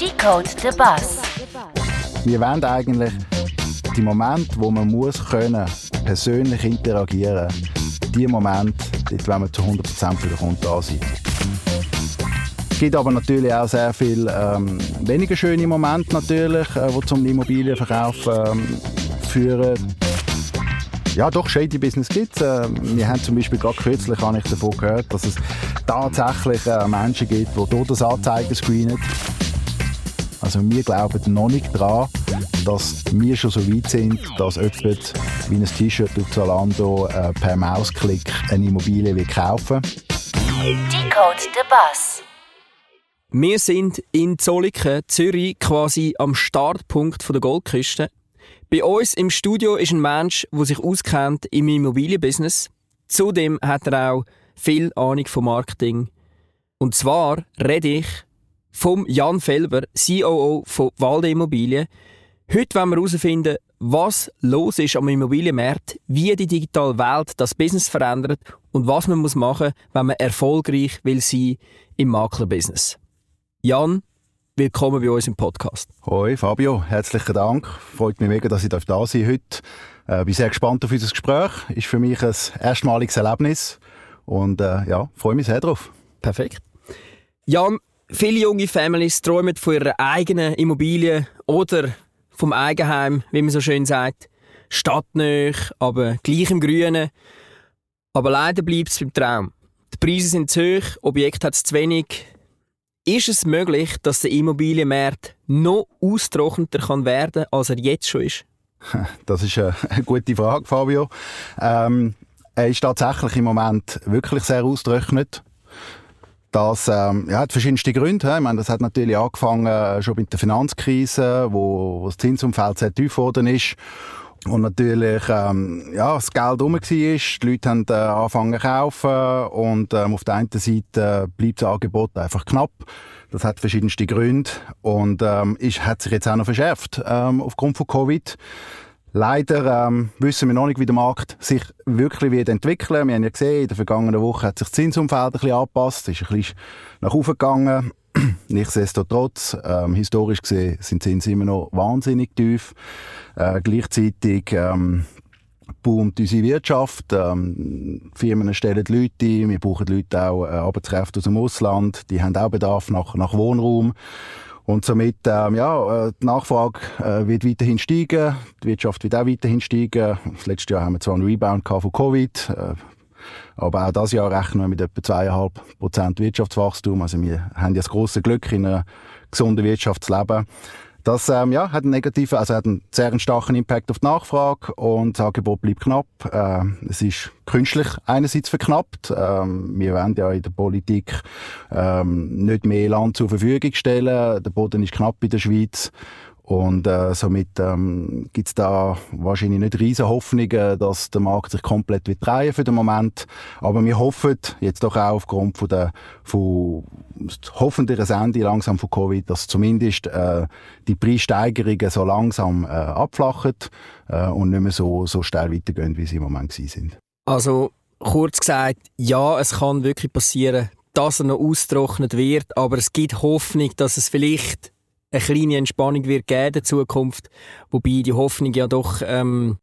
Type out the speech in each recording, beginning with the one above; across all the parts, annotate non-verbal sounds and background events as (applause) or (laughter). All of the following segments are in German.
Decode the Bus. Wir wollen eigentlich die Momente, wo man muss können, persönlich interagieren, die Momente, dort wir zu 100% für den Kunden da sein. Es gibt aber natürlich auch sehr viele ähm, weniger schöne Momente natürlich, äh, die zum Immobilienverkauf ähm, führen. Ja, doch, Shady Business gibt es. Äh, wir haben zum Beispiel gerade kürzlich ich davon gehört, dass es tatsächlich äh, Menschen gibt, die dort das Anzeigen screenen. Also wir glauben noch nicht daran, dass wir schon so weit sind, dass jemand wie ein T-Shirt auf Zalando äh, per Mausklick eine Immobilie will kaufen Decode the Bus. Wir sind in Zolliken, Zürich, quasi am Startpunkt der Goldküste. Bei uns im Studio ist ein Mensch, der sich auskennt im Immobilienbusiness. Zudem hat er auch viel Ahnung vom Marketing. Und zwar rede ich vom Jan Felber, COO von Walde Immobilien. Heute wollen wir herausfinden, was los ist am Immobilienmarkt, wie die digitale Welt das Business verändert und was man muss machen muss, wenn man erfolgreich will sein im Maklerbusiness. Jan, willkommen bei uns im Podcast. Hoi Fabio, herzlichen Dank. Freut mich mega, dass ich da sein darf heute. Äh, bin sehr gespannt auf unser Gespräch. Ist für mich ein erstmaliges Erlebnis und äh, ja, freue mich sehr drauf. Perfekt. Jan, viele junge Families träumen von ihrer eigenen Immobilie oder vom Eigenheim, wie man so schön sagt. Stadtnähe, aber gleich im Grünen. Aber leider bleibt es beim Traum. Die Preise sind zu hoch, Objekt hat es zu wenig. Ist es möglich, dass der Immobilienmarkt noch austrockneter kann werden als er jetzt schon ist? (laughs) Das ist eine gute Frage, Fabio. Ähm, er ist tatsächlich im Moment wirklich sehr austrocknet. Das ähm, ja, hat verschiedenste Gründe. Ich meine, das hat natürlich angefangen äh, schon mit der Finanzkrise, wo, wo das Zinsumfeld sehr tief geworden ist. Und natürlich, ähm, ja, das Geld rum war, die Leute haben äh, angefangen zu kaufen und ähm, auf der einen Seite äh, bleibt das Angebot einfach knapp. Das hat verschiedenste Gründe und ähm, ist, hat sich jetzt auch noch verschärft ähm, aufgrund von Covid. Leider ähm, wissen wir noch nicht, wie der Markt sich wirklich wird entwickeln. Wir haben ja gesehen, in der vergangenen Woche hat sich das Zinsumfeld ein bisschen angepasst, ist ein bisschen nach oben gegangen. (clears throat) Nichtsdestotrotz, ähm, historisch gesehen, sind Zinsen immer noch wahnsinnig tief. Äh, gleichzeitig ähm, boomt unsere Wirtschaft. Ähm, Firmen stellen Leute ein, wir brauchen Leute auch äh, Arbeitskräfte aus dem Ausland, die haben auch Bedarf nach, nach Wohnraum. Und somit, ähm, ja, äh, die Nachfrage äh, wird weiterhin steigen, die Wirtschaft wird auch weiterhin steigen. Das letzte Jahr haben wir zwar einen Rebound von Covid, äh, aber auch dieses Jahr rechnen wir mit etwa 2,5 Prozent Wirtschaftswachstum. Also wir haben ja das große Glück, in einer gesunden Wirtschaft zu leben. Das ähm, ja, hat einen negativen, also hat einen sehr starken Impact auf die Nachfrage und das Angebot bleibt knapp. Äh, es ist künstlich einerseits verknappt. Ähm, wir wollen ja in der Politik ähm, nicht mehr Land zur Verfügung stellen. Der Boden ist knapp in der Schweiz und äh, somit ähm, gibt es da wahrscheinlich nicht riesen Hoffnungen, dass der Markt sich komplett wird drehen für den Moment. Aber wir hoffen jetzt doch auch aufgrund von der von hoffentlich Ende langsam von Covid, dass zumindest äh, die Preissteigerungen so langsam äh, abflachen äh, und nicht mehr so, so steil weitergehen, wie sie im Moment sind. Also kurz gesagt, ja, es kann wirklich passieren, dass er noch austrocknet wird, aber es gibt Hoffnung, dass es vielleicht eine kleine Entspannung wird geben in der Zukunft, wobei die Hoffnung ja doch ähm,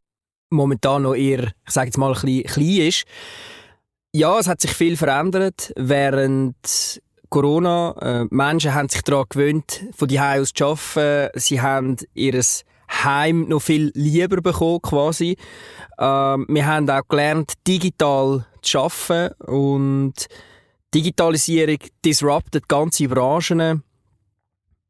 momentan noch eher, ich sage jetzt mal, ein bisschen klein ist. Ja, es hat sich viel verändert während Corona. Äh, Menschen haben sich daran gewöhnt, von die aus zu arbeiten. Sie haben ihr Heim noch viel lieber bekommen, quasi. Ähm, wir haben auch gelernt, digital zu arbeiten und Digitalisierung disruptet ganze Branchen.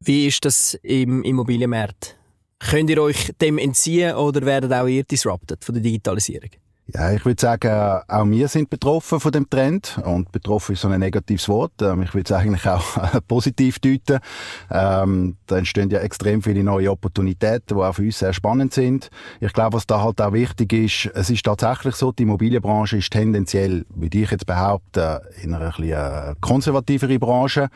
Wie ist das im Immobilienmarkt? Könnt ihr euch dem entziehen oder werdet auch ihr disrupted von der Digitalisierung? Ja, ich würde sagen, auch wir sind betroffen von dem Trend. Und betroffen ist so ein negatives Wort. Ähm, ich würde es eigentlich auch (laughs) positiv deuten. Ähm, da entstehen ja extrem viele neue Opportunitäten, die auch für uns sehr spannend sind. Ich glaube, was da halt auch wichtig ist, es ist tatsächlich so, die Immobilienbranche ist tendenziell, würde ich jetzt behaupten, in einer etwas äh, konservativeren Branche.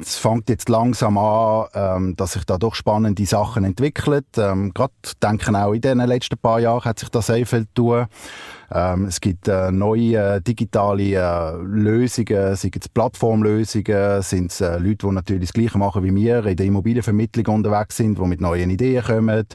Es fängt jetzt langsam an, ähm, dass sich da doch spannende Sachen entwickeln. Ähm, Gerade denken auch in den letzten paar Jahren hat sich das sehr viel tun. Ähm, es gibt äh, neue äh, digitale äh, Lösungen, seien es Plattformlösungen, sind es äh, Leute, die natürlich das Gleiche machen wie wir, in der Immobilienvermittlung unterwegs sind, die mit neuen Ideen kommen,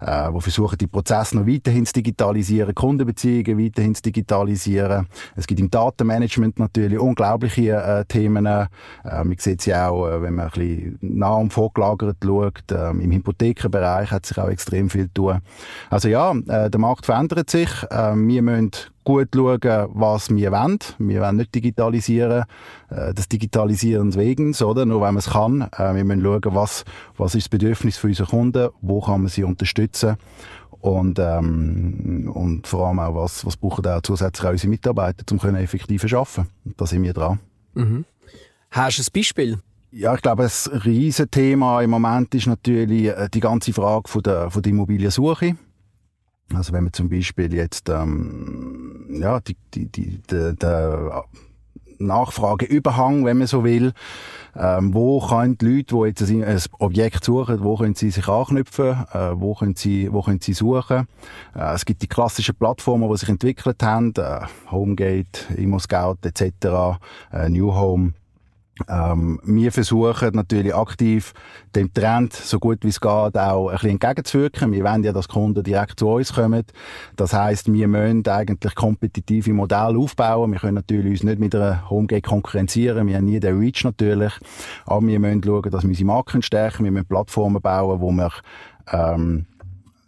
äh, die versuchen, die Prozesse noch weiterhin zu digitalisieren, Kundenbeziehungen weiterhin zu digitalisieren. Es gibt im Datenmanagement natürlich unglaubliche äh, Themen. Äh, man sieht sie auch, äh, wenn man ein bisschen nah und vorgelagert schaut. Äh, Im Hypothekenbereich hat sich auch extrem viel tun. Also ja, äh, der Markt verändert sich. Äh, wir müssen gut schauen, was wir wollen. Wir wollen nicht digitalisieren, äh, das Digitalisieren wegen, oder? Nur wenn man es kann. Äh, wir müssen schauen, was, was ist das Bedürfnis für unsere Kunden, wo kann man sie unterstützen und, ähm, und vor allem auch, was, was brauchen auch zusätzlich auch unsere Mitarbeiter, um effektiv zu arbeiten. Da sind wir dran. Mhm. Hast du ein Beispiel? Ja, ich glaube, ein riesen Thema im Moment ist natürlich äh, die ganze Frage von der, von der Immobiliensuche. Also wenn man zum Beispiel jetzt ähm, ja, die, die, die, die, der Nachfrageüberhang, wenn man so will, ähm, wo können die Leute, die jetzt ein, ein Objekt suchen, wo können sie sich anknüpfen, äh, wo können sie, wo können sie suchen. Äh, es gibt die klassischen Plattformen, die sich entwickelt haben, äh, Homegate, ImmoScout etc., äh, New Home. Ähm, wir versuchen natürlich aktiv dem Trend, so gut wie es geht, auch ein bisschen entgegenzuwirken. Wir wollen ja, dass Kunden direkt zu uns kommen. Das heißt, wir müssen eigentlich kompetitive Modelle aufbauen. Wir können natürlich uns nicht mit einer Homegate konkurrenzieren. Wir haben nie den Reach natürlich. Aber wir müssen schauen, dass wir unsere Marken stärken. Wir müssen Plattformen bauen, wo wir ähm,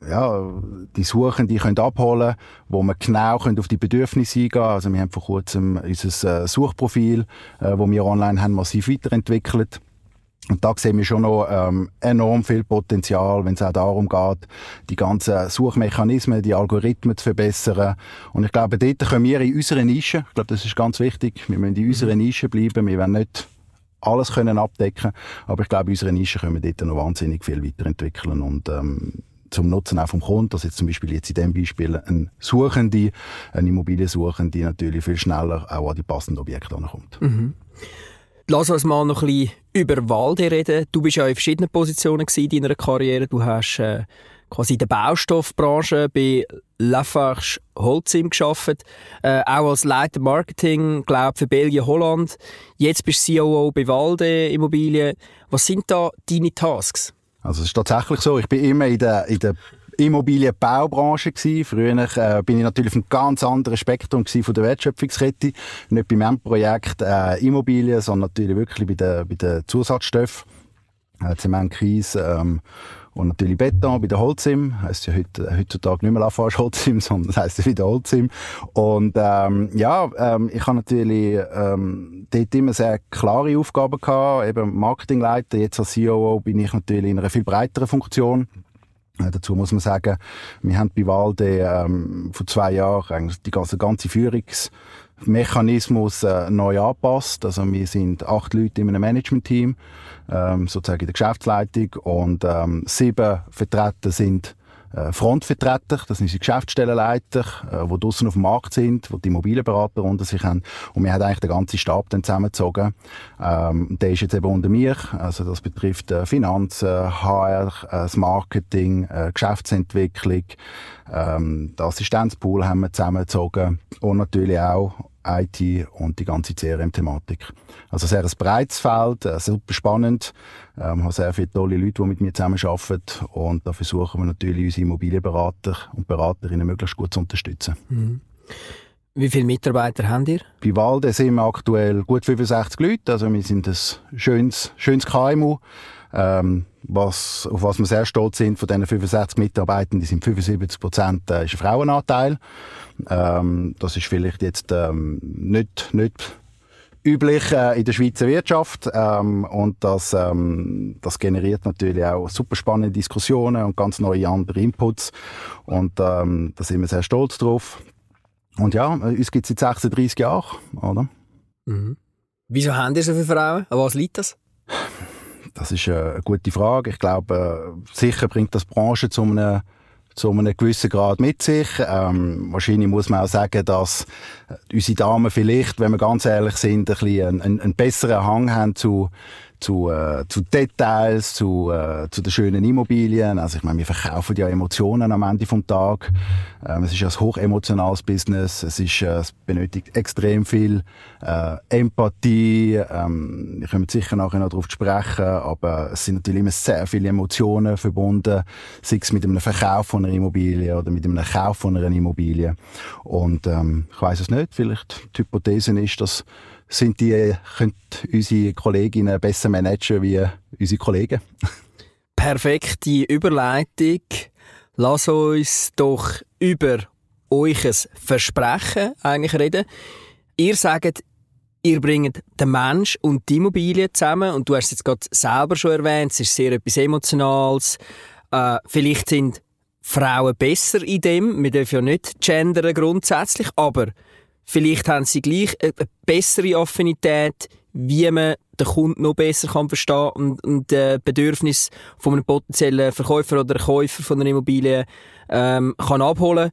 ja, die Suchen, die können abholen, wo wir genau können auf die Bedürfnisse eingehen. Also wir haben vor kurzem unser äh, Suchprofil, äh, wo wir online haben, massiv weiterentwickelt. Und da sehen wir schon noch ähm, enorm viel Potenzial, wenn es auch darum geht, die ganzen Suchmechanismen, die Algorithmen zu verbessern. Und ich glaube, dort können wir in unserer Nische, ich glaube, das ist ganz wichtig, wir müssen in unserer mhm. Nische bleiben, wir werden nicht alles können abdecken, aber ich glaube, in unserer Nische können wir dort noch wahnsinnig viel weiterentwickeln und ähm, zum Nutzen auch vom Kunden, dass jetzt zum Beispiel jetzt in dem Beispiel ein Suchende, eine Immobiliensuchende natürlich viel schneller auch an die passenden Objekte ankommt. Mhm. Lass uns mal noch ein bisschen über Walde reden. Du bist ja in verschiedenen Positionen in deiner Karriere. Du hast äh, quasi in der Baustoffbranche bei Lafarge Holcim geschafft, äh, auch als Leiter Marketing, glaube für Belgien, Holland. Jetzt bist du COO bei Walde Immobilien. Was sind da deine Tasks? Also es ist tatsächlich so, ich bin immer in der, in der Immobilienbaubranche gewesen. Früher äh, bin ich natürlich auf einem ganz anderen Spektrum von der Wertschöpfungskette. Nicht beim Endprojekt äh, Immobilien, sondern natürlich wirklich bei den, bei den Zusatzstoffen. Äh, Zement, Kies, ähm, und natürlich Beton bei der Holzim. Heißt ja heute, heutzutage nicht mehr Lafarge Holzim, (laughs) sondern das heisst ja wieder Holzim. Und, ähm, ja, ähm, ich habe natürlich, ähm, dort immer sehr klare Aufgaben gehabt. Eben Marketingleiter. Jetzt als COO bin ich natürlich in einer viel breiteren Funktion. Äh, dazu muss man sagen, wir haben bei Walde ähm, vor zwei Jahren eigentlich die ganze, ganze Führungsmechanismus äh, neu angepasst. Also wir sind acht Leute in einem Management-Team ähm, sozusagen in der Geschäftsleitung und ähm, sieben Vertreter sind äh, Frontvertreter, das sind unsere Geschäftsstellenleiter, äh, die draussen auf dem Markt sind, die die Immobilienberater unter sich haben. Und wir haben eigentlich den ganzen Stab dann zusammengezogen. Ähm, der ist jetzt eben unter mir. Also das betrifft äh, Finanzen, HR, äh, das Marketing, äh, Geschäftsentwicklung, ähm, den Assistenzpool haben wir zusammengezogen und natürlich auch IT und die ganze CRM-Thematik. Also sehr ein breites Feld, äh, super spannend. Ähm, habe sehr viele tolle Leute, die mit mir zusammenarbeiten und da versuchen wir natürlich unsere Immobilienberater und Beraterinnen möglichst gut zu unterstützen. Mhm. Wie viele Mitarbeiter haben ihr? Bei Walde sind wir aktuell gut 65 Leute, also wir sind ein schönes, schönes KMU. Ähm, was, auf was wir sehr stolz sind, von diesen 65 Mitarbeitern, die sind 75 Prozent äh, Frauenanteil. Ähm, das ist vielleicht jetzt ähm, nicht, nicht üblich äh, in der Schweizer Wirtschaft ähm, und das, ähm, das generiert natürlich auch super spannende Diskussionen und ganz neue andere Inputs und ähm, da sind wir sehr stolz drauf. Und ja, uns gibt es seit 36 Jahren, oder? Mhm. Wieso haben ihr so viele Frauen? An was liegt das? Das ist eine gute Frage. Ich glaube, äh, sicher bringt das Branche zu einem zu einem gewissen Grad mit sich. Ähm, wahrscheinlich muss man auch sagen, dass unsere Damen vielleicht, wenn wir ganz ehrlich sind, ein bisschen einen, einen besseren Hang haben zu, zu, äh, zu Details, zu, äh, zu den schönen Immobilien. Also ich meine, wir verkaufen ja Emotionen am Ende vom Tag. Ähm, es ist ein hochemotionales Business. Es, ist, äh, es benötigt extrem viel äh, Empathie. Ähm, wir können sicher nachher noch darauf sprechen, aber es sind natürlich immer sehr viele Emotionen verbunden, sei es mit einem Verkauf von einer Immobilie oder mit einem Kauf von einer Immobilie. Und ähm, ich weiß es nicht, vielleicht die Hypothese ist, dass sind die, können unsere Kolleginnen besser managen wie unsere Kollegen. Perfekte Überleitung. Lass uns doch über euch Versprechen eigentlich reden. Ihr sagt, ihr bringt den Mensch und die Immobilie zusammen und du hast es jetzt gerade selber schon erwähnt, es ist sehr etwas Emotionales. Äh, vielleicht sind Frauen besser in dem, wir dürfen ja nicht gendern grundsätzlich, aber Vielleicht haben sie gleich eine bessere Affinität, wie man den Kunden noch besser kann verstehen und, und die Bedürfnis von einem potenziellen Verkäufer oder Käufer von einer Immobilie ähm, kann abholen.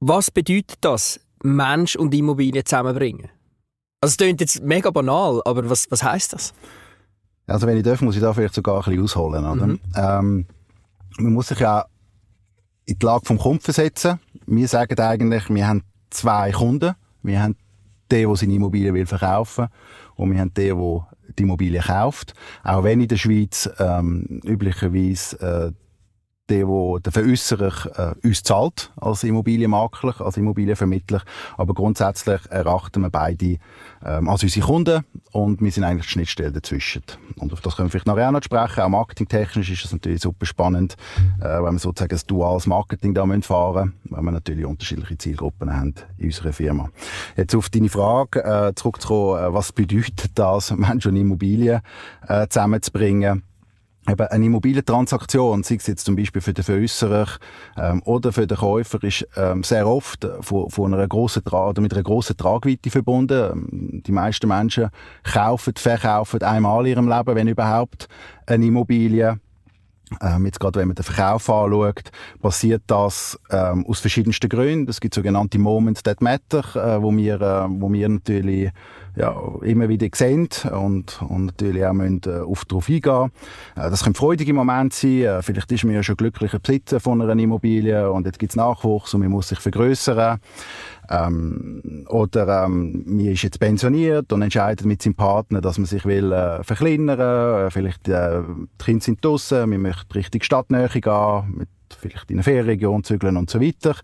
Was bedeutet das, Mensch und Immobilie zusammenbringen? Also es klingt jetzt mega banal, aber was, was heißt das? Also wenn ich darf, muss ich da vielleicht sogar ein bisschen ausholen. Oder? Mhm. Ähm, man muss sich ja in die Lage vom Kunden versetzen. Wir sagen eigentlich, wir haben zwei Kunden wir haben den, der seine Immobilie will verkaufen und wir haben den, der die Immobilie kauft. Auch wenn in der Schweiz ähm, üblicherweise äh, der, wo der Veräusserer äh, uns zahlt als Immobilienmakler, als Immobilienvermittler. Aber grundsätzlich erachten wir beide ähm, als unsere Kunden und wir sind eigentlich die Schnittstelle dazwischen. Und auf das können wir vielleicht nachher auch noch sprechen. Auch marketingtechnisch ist das natürlich super spannend, äh, wenn wir sozusagen ein duales Marketing da fahren müssen, weil wir natürlich unterschiedliche Zielgruppen haben in unserer Firma. Jetzt auf deine Frage äh, zurückzukommen, äh, was bedeutet das, (laughs) Menschen und Immobilien äh, zusammenzubringen? Eben eine Immobilientransaktion, sei es jetzt zum Beispiel für den Veräusserer ähm, oder für den Käufer, ist ähm, sehr oft von, von einer grossen Tra oder mit einer grossen Tragweite verbunden. Ähm, die meisten Menschen kaufen, verkaufen einmal in ihrem Leben, wenn überhaupt, eine Immobilie. Ähm, jetzt gerade wenn man den Verkauf anschaut, passiert das ähm, aus verschiedensten Gründen. Es gibt sogenannte Moments that matter, äh, wo, wir, äh, wo wir natürlich ja, immer wieder sehen und, und natürlich auch müssen, äh, auf darauf eingehen. Äh, das können freudige Momente sein. Äh, vielleicht ist man ja schon glücklicher Besitzer von einer Immobilie und jetzt gibt es Nachwuchs und man muss sich vergrößern. Ähm, oder ähm, man ist jetzt pensioniert und entscheidet mit seinem Partner, dass man sich will äh, verkleinern. Äh, vielleicht äh, die Kinder sind draussen, man möchte richtig Stadtnähe gehen, mit vielleicht in eine Ferienregion zügeln und so weiter.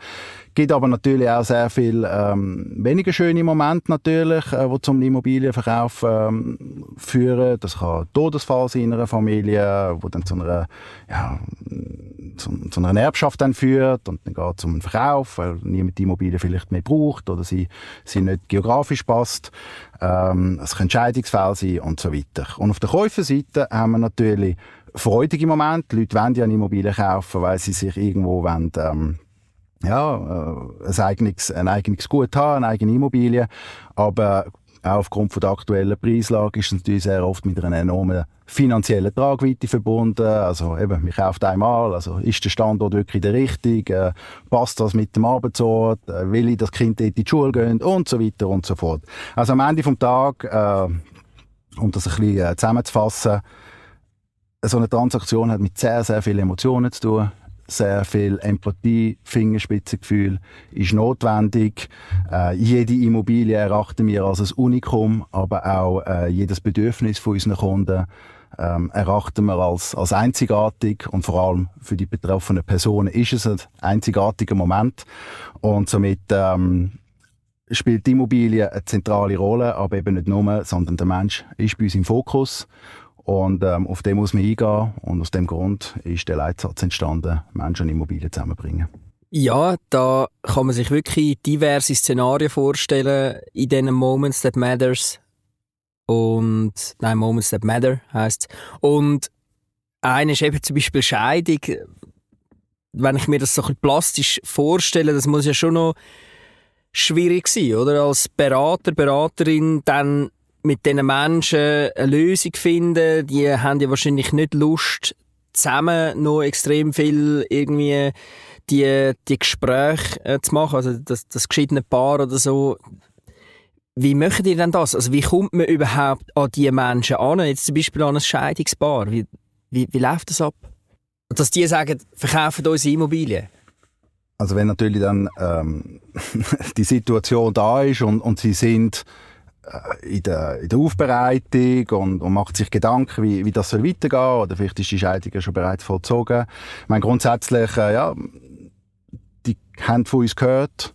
Gibt aber natürlich auch sehr viel ähm, weniger schöne Momente natürlich, äh, die zum Immobilienverkauf ähm, führen. Das kann Todesfall sein in einer Familie, wo dann zu einer, ja, zu, zu einer Erbschaft dann führt und dann geht es um einen Verkauf, weil niemand die Immobilie vielleicht mehr braucht oder sie, sie nicht geografisch passt. Ähm, es können Scheidungsfälle sein und so weiter. Und auf der Käuferseite haben wir natürlich freudige Momente. Die Leute wollen ja eine Immobilie kaufen, weil sie sich irgendwo wollen, ähm, ja, äh, ein eigenes, ein eigenes Gut haben, eine eigene Immobilie. Aber auch aufgrund von der aktuellen Preislage ist es natürlich sehr oft mit einer enormen finanziellen Tragweite verbunden. Also eben, man kauft einmal, also ist der Standort wirklich der richtige, äh, passt das mit dem Arbeitsort, äh, will ich, das Kind dort in die Schule gehen und so weiter und so fort. Also am Ende vom Tag, äh, um das ein bisschen zusammenzufassen, so eine Transaktion hat mit sehr, sehr vielen Emotionen zu tun sehr viel Empathie, Fingerspitzengefühl ist notwendig. Äh, jede Immobilie erachten wir als ein Unikum, aber auch äh, jedes Bedürfnis von unseren Kunden ähm, erachten wir als, als einzigartig und vor allem für die betroffenen Personen ist es ein einzigartiger Moment und somit ähm, spielt die Immobilie eine zentrale Rolle, aber eben nicht nur, sondern der Mensch ist bei uns im Fokus und ähm, auf den muss man eingehen. Und aus dem Grund ist der Leitsatz entstanden, Menschen und Immobilien zusammenbringen. Ja, da kann man sich wirklich diverse Szenarien vorstellen in diesen Moments that matters. Und, nein, Moments that matter heisst Und eine ist eben zum Beispiel Scheidung. Wenn ich mir das so ein bisschen plastisch vorstelle, das muss ja schon noch schwierig sein, oder? Als Berater, Beraterin dann mit diesen Menschen eine Lösung finden. Die haben ja wahrscheinlich nicht Lust, zusammen noch extrem viel irgendwie die, die Gespräche äh, zu machen, also das, das geschiedene Paar oder so. Wie möchtet ihr denn das? Also wie kommt man überhaupt an diese Menschen an? Jetzt zum Beispiel an ein Scheidungspaar. Wie, wie, wie läuft das ab? Dass die sagen, verkaufen unsere Immobilien? Also wenn natürlich dann ähm, (laughs) die Situation da ist und, und sie sind in der, in der Aufbereitung und, und macht sich Gedanken, wie, wie das soll weitergehen oder vielleicht ist die Scheidung ja schon bereits vollzogen. Ich meine, grundsätzlich, äh, ja, die haben von uns gehört,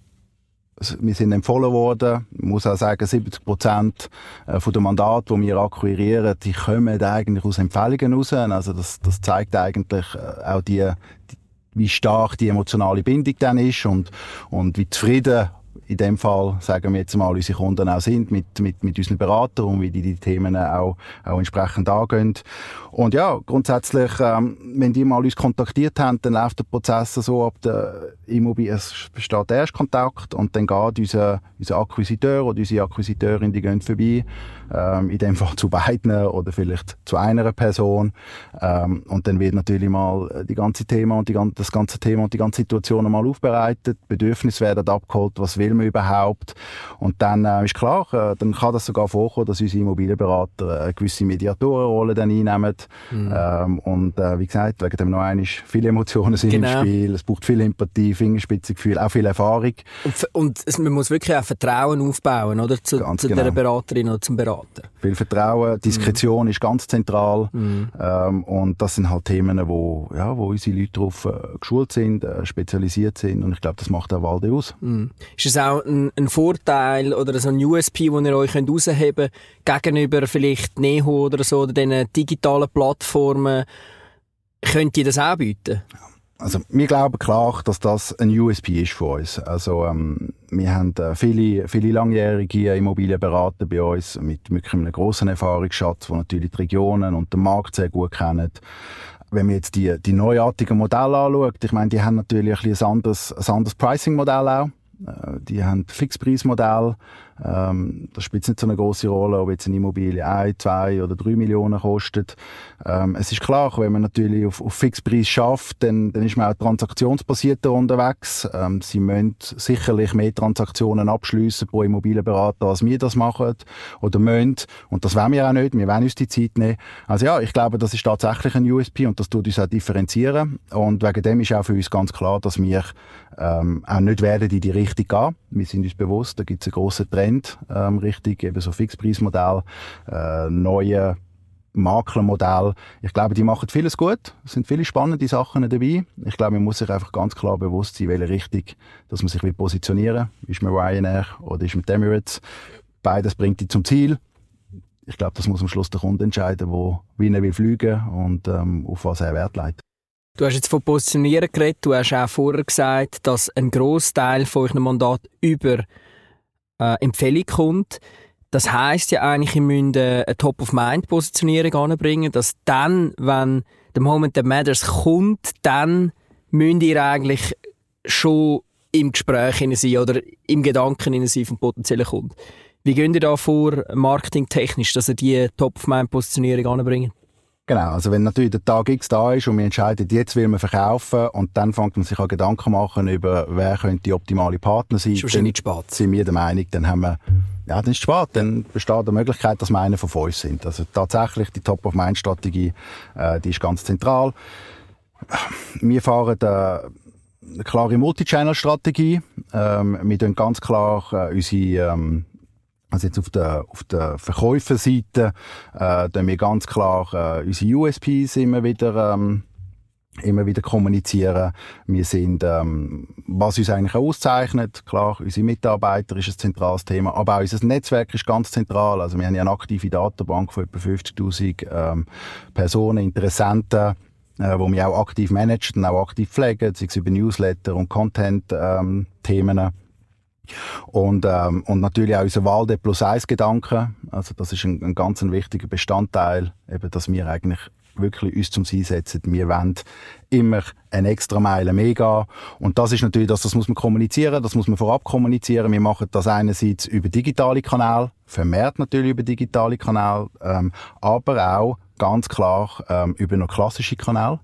wir sind empfohlen worden. Ich muss auch sagen, 70 Prozent äh, der Mandate, die wir akquirieren, die kommen eigentlich aus Empfehlungen raus. Also das, das zeigt eigentlich äh, auch die, die, wie stark die emotionale Bindung dann ist und, und wie zufrieden in dem Fall, sagen wir jetzt mal, unsere Kunden auch sind mit, mit, mit unseren Beratern und wie die die Themen auch, auch entsprechend angehen. Und ja, grundsätzlich, ähm, wenn die mal uns kontaktiert haben, dann läuft der Prozess so ab der Immobilie, es besteht erst Kontakt und dann geht unser, unser Akquisiteur oder unsere Akquisiteurin, die gehen vorbei, ähm, in dem Fall (laughs) zu beiden oder vielleicht zu einer Person. Ähm, und dann wird natürlich mal die ganze Thema und die, das ganze Thema und die ganze Situation mal aufbereitet, Bedürfnisse werden abgeholt, was will man überhaupt? Und dann äh, ist klar, äh, dann kann das sogar vorkommen, dass unsere Immobilienberater eine gewisse Mediatorenrolle dann einnehmen mhm. ähm, und äh, wie gesagt, wegen dem noch einmal, viele Emotionen sind genau. im Spiel, es braucht viel Empathie, Fingerspitzengefühl, auch viel Erfahrung. Und, und es, man muss wirklich auch Vertrauen aufbauen, oder? Zu, zu genau. der Beraterin oder zum Berater. Viel Vertrauen, Diskretion mhm. ist ganz zentral. Mhm. Ähm, und das sind halt Themen, wo, ja, wo unsere Leute darauf äh, geschult sind, äh, spezialisiert sind. Und ich glaube, das macht auch Walde aus. Mhm. Ist es auch ein, ein, Vorteil oder so ein USP, den ihr euch herausheben könnt, gegenüber vielleicht Neho oder so, oder diesen digitalen Plattformen? Könnt ihr das auch bieten? Ja. Also wir glauben klar, dass das ein USP ist für uns. Also ähm, wir haben äh, viele, viele langjährige Immobilienberater bei uns mit wirklich einem grossen Erfahrungsschatz, die natürlich die Regionen und den Markt sehr gut kennen. Wenn man jetzt die, die neuartigen Modelle anschaut, ich meine, die haben natürlich ein, ein anderes, anderes Pricing-Modell auch. Äh, die haben Fixpreismodell. Ähm, das spielt nicht so eine große Rolle, ob jetzt eine Immobilie 1, 2 oder 3 Millionen kostet. Ähm, es ist klar, wenn man natürlich auf, auf Fixpreis schafft, dann, dann ist man auch transaktionsbasierter unterwegs. Ähm, sie müssen sicherlich mehr Transaktionen abschließen pro Immobilienberater, als wir das machen oder müssen. Und das wollen wir auch nicht. Wir wollen uns die Zeit nehmen. Also ja, ich glaube, das ist tatsächlich ein USP und das tut uns auch differenzieren. Und wegen dem ist auch für uns ganz klar, dass wir ähm, auch nicht werden in die Richtung gehen. Wir sind uns bewusst, da gibt es einen grossen Trend ähm, Richtung eben so Fixpreismodell, äh, neue Maklermodell. Ich glaube, die machen vieles gut. Es sind viele spannende Sachen dabei. Ich glaube, man muss sich einfach ganz klar bewusst sein, welche Richtung dass man sich will positionieren. Ist man Ryanair oder ist man Emirates? Beides bringt die zum Ziel. Ich glaube, das muss am Schluss der Kunde entscheiden, wo, wie er will fliegen und ähm, auf was er Wert legt. Du hast jetzt von Positionieren geredet. Du hast auch vorher gesagt, dass ein Großteil von eurem Mandat über äh, Empfehlung kommt. Das heißt ja eigentlich, ihr müsst eine Top-of-Mind-Positionierung anbringen, dass dann, wenn der Moment that matters kommt, dann müsst ihr eigentlich schon im Gespräch sein oder im Gedanken sein vom potenziellen Kunden. Wie geht ihr da vor, marketingtechnisch, dass ihr die Top-of-Mind-Positionierung anbringt? Genau, also wenn natürlich der Tag X da ist und wir entscheiden, jetzt will man verkaufen und dann fängt man sich an Gedanken machen über, wer könnte die optimale Partner sein. Ist wahrscheinlich nicht spät. Sind wir der Meinung, dann haben wir, ja, dann ist es spät, dann besteht die Möglichkeit, dass wir einer von uns sind. Also tatsächlich die Top-of-Mind-Strategie, äh, die ist ganz zentral. Wir fahren äh, eine klare Multi-Channel-Strategie. Ähm, wir tun ganz klar äh, unsere ähm, also jetzt auf der, auf der Verkäuferseite äh, wir ganz klar äh, unsere USPs immer wieder ähm, immer wieder kommunizieren. Wir sind, ähm, was uns eigentlich auszeichnet, klar, unsere Mitarbeiter ist ein zentrales Thema, aber auch unser Netzwerk ist ganz zentral. Also wir haben ja eine aktive Datenbank von etwa 50'000 ähm, Personen, Interessenten, äh, wo wir auch aktiv managen, auch aktiv pflegen, sei es über Newsletter und Content-Themen. Ähm, und, ähm, und natürlich auch unser Walde plus eins Gedanke. Also das ist ein, ein ganz ein wichtiger Bestandteil, eben, dass wir eigentlich wirklich uns zum Ziel setzen. Wir wollen immer eine extra Meile mehr gehen. Und das ist natürlich, das, das muss man kommunizieren, das muss man vorab kommunizieren. Wir machen das einerseits über digitale Kanäle, vermehrt natürlich über digitale Kanäle, ähm, aber auch ganz klar ähm, über noch klassische Kanäle.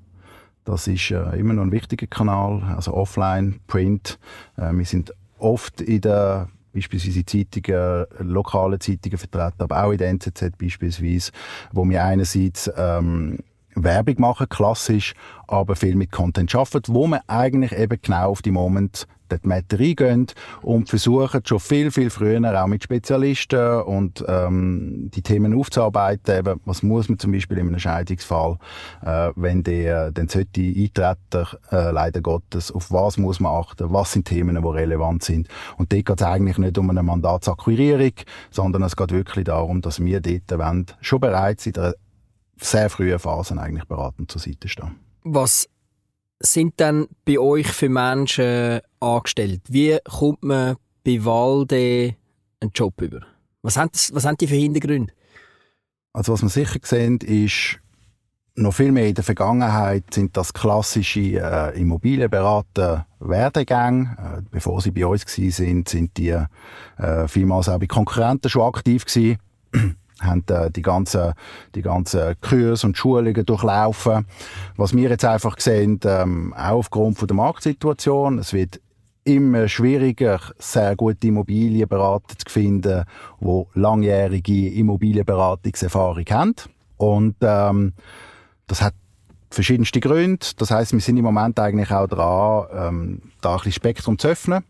Das ist äh, immer noch ein wichtiger Kanal, also offline, print. Äh, wir sind oft in der beispielsweise Zeitungen, lokale Zeitungen vertreten, aber auch in der NZZ beispielsweise, wo wir einerseits ähm, Werbung machen, klassisch, aber viel mit Content arbeiten, wo man eigentlich eben genau auf die Moment die Meter eingehen und versuchen schon viel, viel früher auch mit Spezialisten und ähm, die Themen aufzuarbeiten. Eben, was muss man zum Beispiel in einem Scheidungsfall, äh, wenn der dann sollte eintreten, äh, leider Gottes, auf was muss man achten, was sind Themen, die relevant sind. Und dort geht es eigentlich nicht um eine Mandatsakquirierung, sondern es geht wirklich darum, dass wir dort wollen, schon bereits in der sehr frühen Phasen eigentlich beratend zur Seite stehen. Was sind denn bei euch für Menschen angestellt? Wie kommt man bei Walde einen Job über? Was haben, das, was haben die für Hintergründe? Also was wir sicher sehen, ist noch viel mehr in der Vergangenheit sind das klassische äh, Immobilienberater Werdegänge. Äh, bevor sie bei uns waren, sind, sind die äh, vielmals auch bei Konkurrenten schon aktiv gewesen haben äh, die ganzen, die ganzen Kurse und Schulungen durchlaufen. Was wir jetzt einfach sehen, ähm, auch aufgrund von der Marktsituation, es wird immer schwieriger, sehr gute Immobilienberater zu finden, die langjährige Immobilienberatungserfahrung haben. Und ähm, das hat verschiedenste Gründe. Das heißt, wir sind im Moment eigentlich auch dran, ähm, da ein bisschen Spektrum zu öffnen.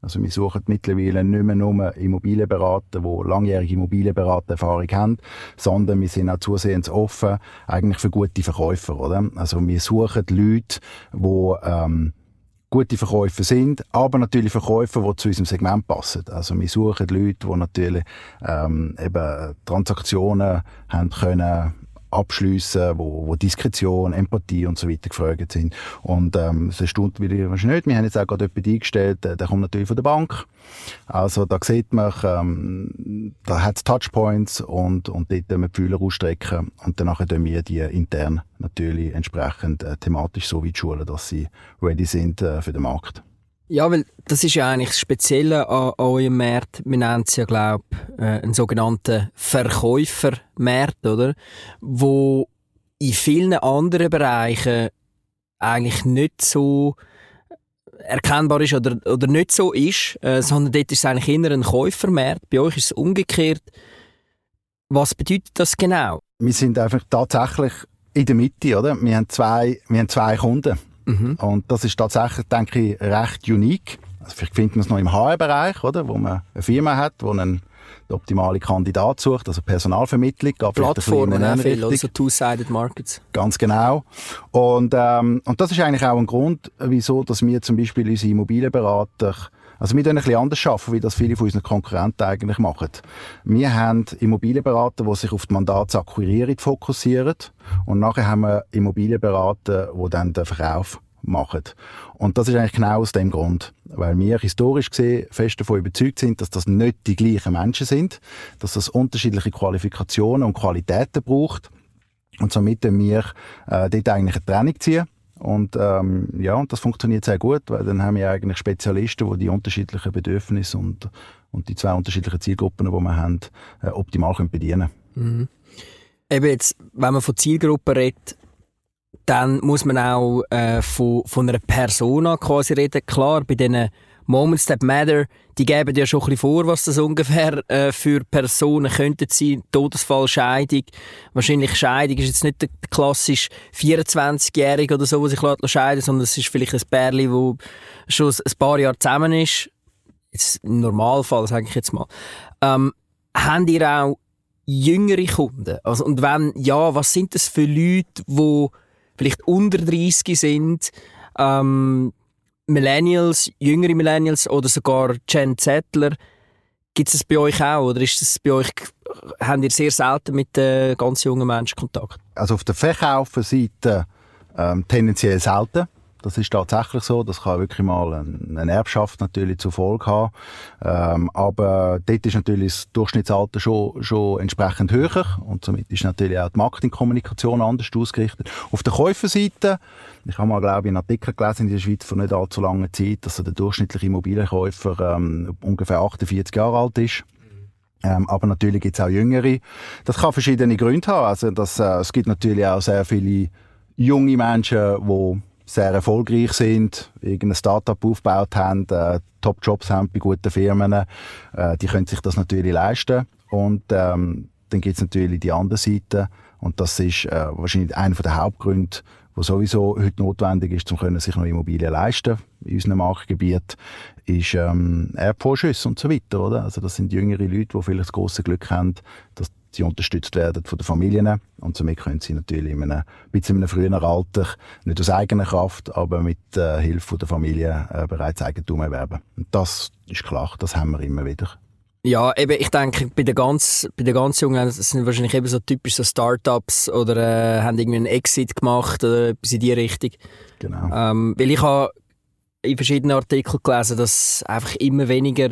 Also wir suchen mittlerweile nicht mehr nur Immobilienberater, die langjährige Immobilienberatererfahrung haben, sondern wir sind auch zusehends offen eigentlich für gute Verkäufer. Oder? Also wir suchen Leute, die ähm, gute Verkäufer sind, aber natürlich Verkäufer, die zu unserem Segment passen. Also wir suchen Leute, die natürlich ähm, eben Transaktionen haben können abschliessen, wo, wo Diskretion, Empathie und so weiter gefragt sind. Und ähm, es erstaunt wieder wahrscheinlich nicht. Wir haben jetzt auch gerade jemanden eingestellt, der, kommt natürlich von der Bank. Also da sieht man, ähm, da hat es Touchpoints und, und dort können wir die Fühler ausstrecken und danach können wir die intern natürlich entsprechend äh, thematisch so weit schulen, dass sie ready sind äh, für den Markt. Ja, weil das ist ja eigentlich das Spezielle an, eurem Markt. Wir nennen es ja, glaube ich, äh, einen sogenannten Verkäufermarkt, oder? Wo in vielen anderen Bereichen eigentlich nicht so erkennbar ist oder, oder nicht so ist, äh, sondern dort ist es eigentlich eher ein Käufermarkt. Bei euch ist es umgekehrt. Was bedeutet das genau? Wir sind einfach tatsächlich in der Mitte, oder? Wir haben zwei, wir haben zwei Kunden. Mhm. Und das ist tatsächlich, denke ich, recht unique. Also vielleicht findet man es noch im HR-Bereich, oder? Wo man eine Firma hat, wo einen der optimale Kandidat sucht, also Personalvermittlung. Plattformen, ja, viel, also Two-Sided Markets. Ganz genau. Und, ähm, und das ist eigentlich auch ein Grund, wieso, dass wir zum Beispiel unsere Immobilienberater also wir tun ein anders arbeiten, wie das viele von unseren Konkurrenten eigentlich machen. Wir haben Immobilienberater, die sich auf die Mandatsakquirierung fokussieren und nachher haben wir Immobilienberater, die dann den Verkauf machen. Und das ist eigentlich genau aus dem Grund, weil wir historisch gesehen fest davon überzeugt sind, dass das nicht die gleichen Menschen sind, dass das unterschiedliche Qualifikationen und Qualitäten braucht und somit wir äh, dort eigentlich eine Trennung ziehen und ähm, ja, und das funktioniert sehr gut, weil dann haben wir eigentlich Spezialisten, die die unterschiedlichen Bedürfnisse und, und die zwei unterschiedlichen Zielgruppen, die wir haben, äh, optimal können bedienen können. Mhm. Eben jetzt, wenn man von Zielgruppen redet, dann muss man auch äh, von, von einer Persona quasi reden. Klar, bei diesen Moments That Matter, die geben ja schon ein bisschen vor, was das ungefähr äh, für Personen könnten sein. Todesfall, Scheidung. Wahrscheinlich Scheidung ist jetzt nicht der klassisch 24-Jährige oder so, der sich scheiden sondern es ist vielleicht ein Pärchen, das schon ein paar Jahre zusammen ist. Jetzt Im Normalfall, sage ich jetzt mal. Ähm, habt ihr auch jüngere Kunden? Also, und wenn ja, was sind das für Leute, die vielleicht unter 30 sind, ähm, Millennials, jüngere Millennials oder sogar Gen Zettler, gibt es bei euch auch oder ist es bei euch, habt ihr sehr selten mit äh, ganz jungen Menschen Kontakt? Also auf der Verkaufsseite ähm, tendenziell selten. Das ist tatsächlich so. Das kann wirklich mal eine Erbschaft natürlich zur Folge haben. Ähm, aber dort ist natürlich das Durchschnittsalter schon, schon entsprechend höher. Und somit ist natürlich auch die Marketingkommunikation anders ausgerichtet. Auf der Käuferseite, ich habe mal, glaube ich, einen Artikel gelesen in der Schweiz vor nicht allzu langer Zeit, dass der durchschnittliche Immobilienkäufer ähm, ungefähr 48 Jahre alt ist. Ähm, aber natürlich gibt es auch Jüngere. Das kann verschiedene Gründe haben. Also das, äh, es gibt natürlich auch sehr viele junge Menschen, die sehr erfolgreich sind, irgendein Startup aufgebaut haben, äh, Top-Jobs haben bei guten Firmen, äh, die können sich das natürlich leisten. Und ähm, dann gibt es natürlich die andere Seite und das ist äh, wahrscheinlich einer der Hauptgründe, was sowieso heute notwendig ist, um sich noch Immobilien leisten in unserem Marktgebiet, ist ähm, Erbvorschüsse und so weiter. Oder? Also das sind jüngere Leute, die vielleicht das große Glück haben, dass sie unterstützt werden von den Familien und somit können sie natürlich in einem, bisschen in einem frühen Alter, nicht aus eigener Kraft, aber mit äh, Hilfe der Familie äh, bereits Eigentum erwerben. Und das ist klar, das haben wir immer wieder. Ja, eben, ich denke, bei den ganz, bei den ganz Jungen sind wahrscheinlich eben so typisch so Startups oder äh, haben irgendwie einen Exit gemacht oder etwas in die Richtung. Genau. Ähm, weil ich habe in verschiedenen Artikeln gelesen, dass einfach immer weniger